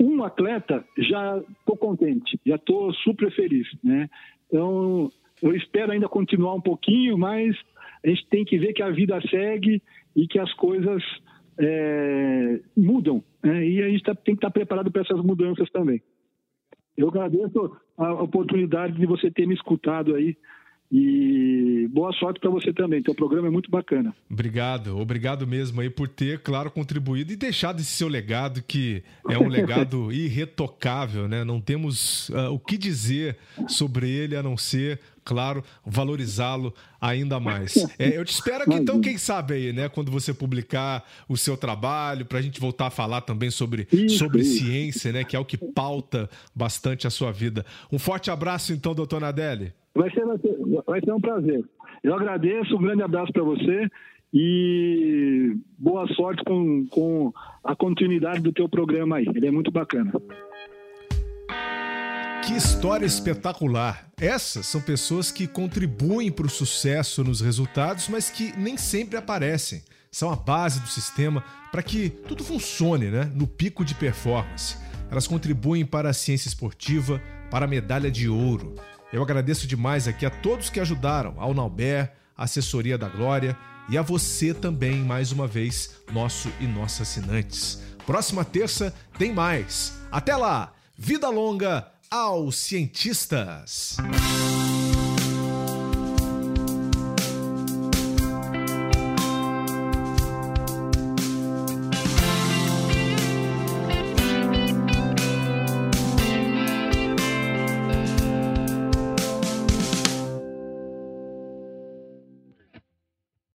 um atleta, já estou contente, já estou super feliz, né? Então, eu espero ainda continuar um pouquinho, mas a gente tem que ver que a vida segue e que as coisas é, mudam. Né? E a gente tá, tem que estar preparado para essas mudanças também. Eu agradeço a oportunidade de você ter me escutado aí e boa sorte para você também. Teu programa é muito bacana. Obrigado, obrigado mesmo aí por ter, claro, contribuído e deixado esse seu legado que é um *laughs* legado irretocável, né? Não temos uh, o que dizer sobre ele a não ser claro, valorizá-lo ainda mais. *laughs* É, eu te espero aqui, então, quem sabe aí, né, quando você publicar o seu trabalho, para a gente voltar a falar também sobre, sobre ciência, né, que é o que pauta bastante a sua vida. Um forte abraço, então, doutor Nadelli. Vai ser, vai ser, vai ser um prazer. Eu agradeço, um grande abraço para você e boa sorte com, com a continuidade do teu programa aí. Ele é muito bacana. Que história espetacular! Essas são pessoas que contribuem para o sucesso nos resultados, mas que nem sempre aparecem. São a base do sistema para que tudo funcione né? no pico de performance. Elas contribuem para a ciência esportiva, para a medalha de ouro. Eu agradeço demais aqui a todos que ajudaram, ao Nauber, a assessoria da Glória e a você também, mais uma vez, nosso e nossas assinantes. Próxima terça tem mais. Até lá! Vida longa aos cientistas!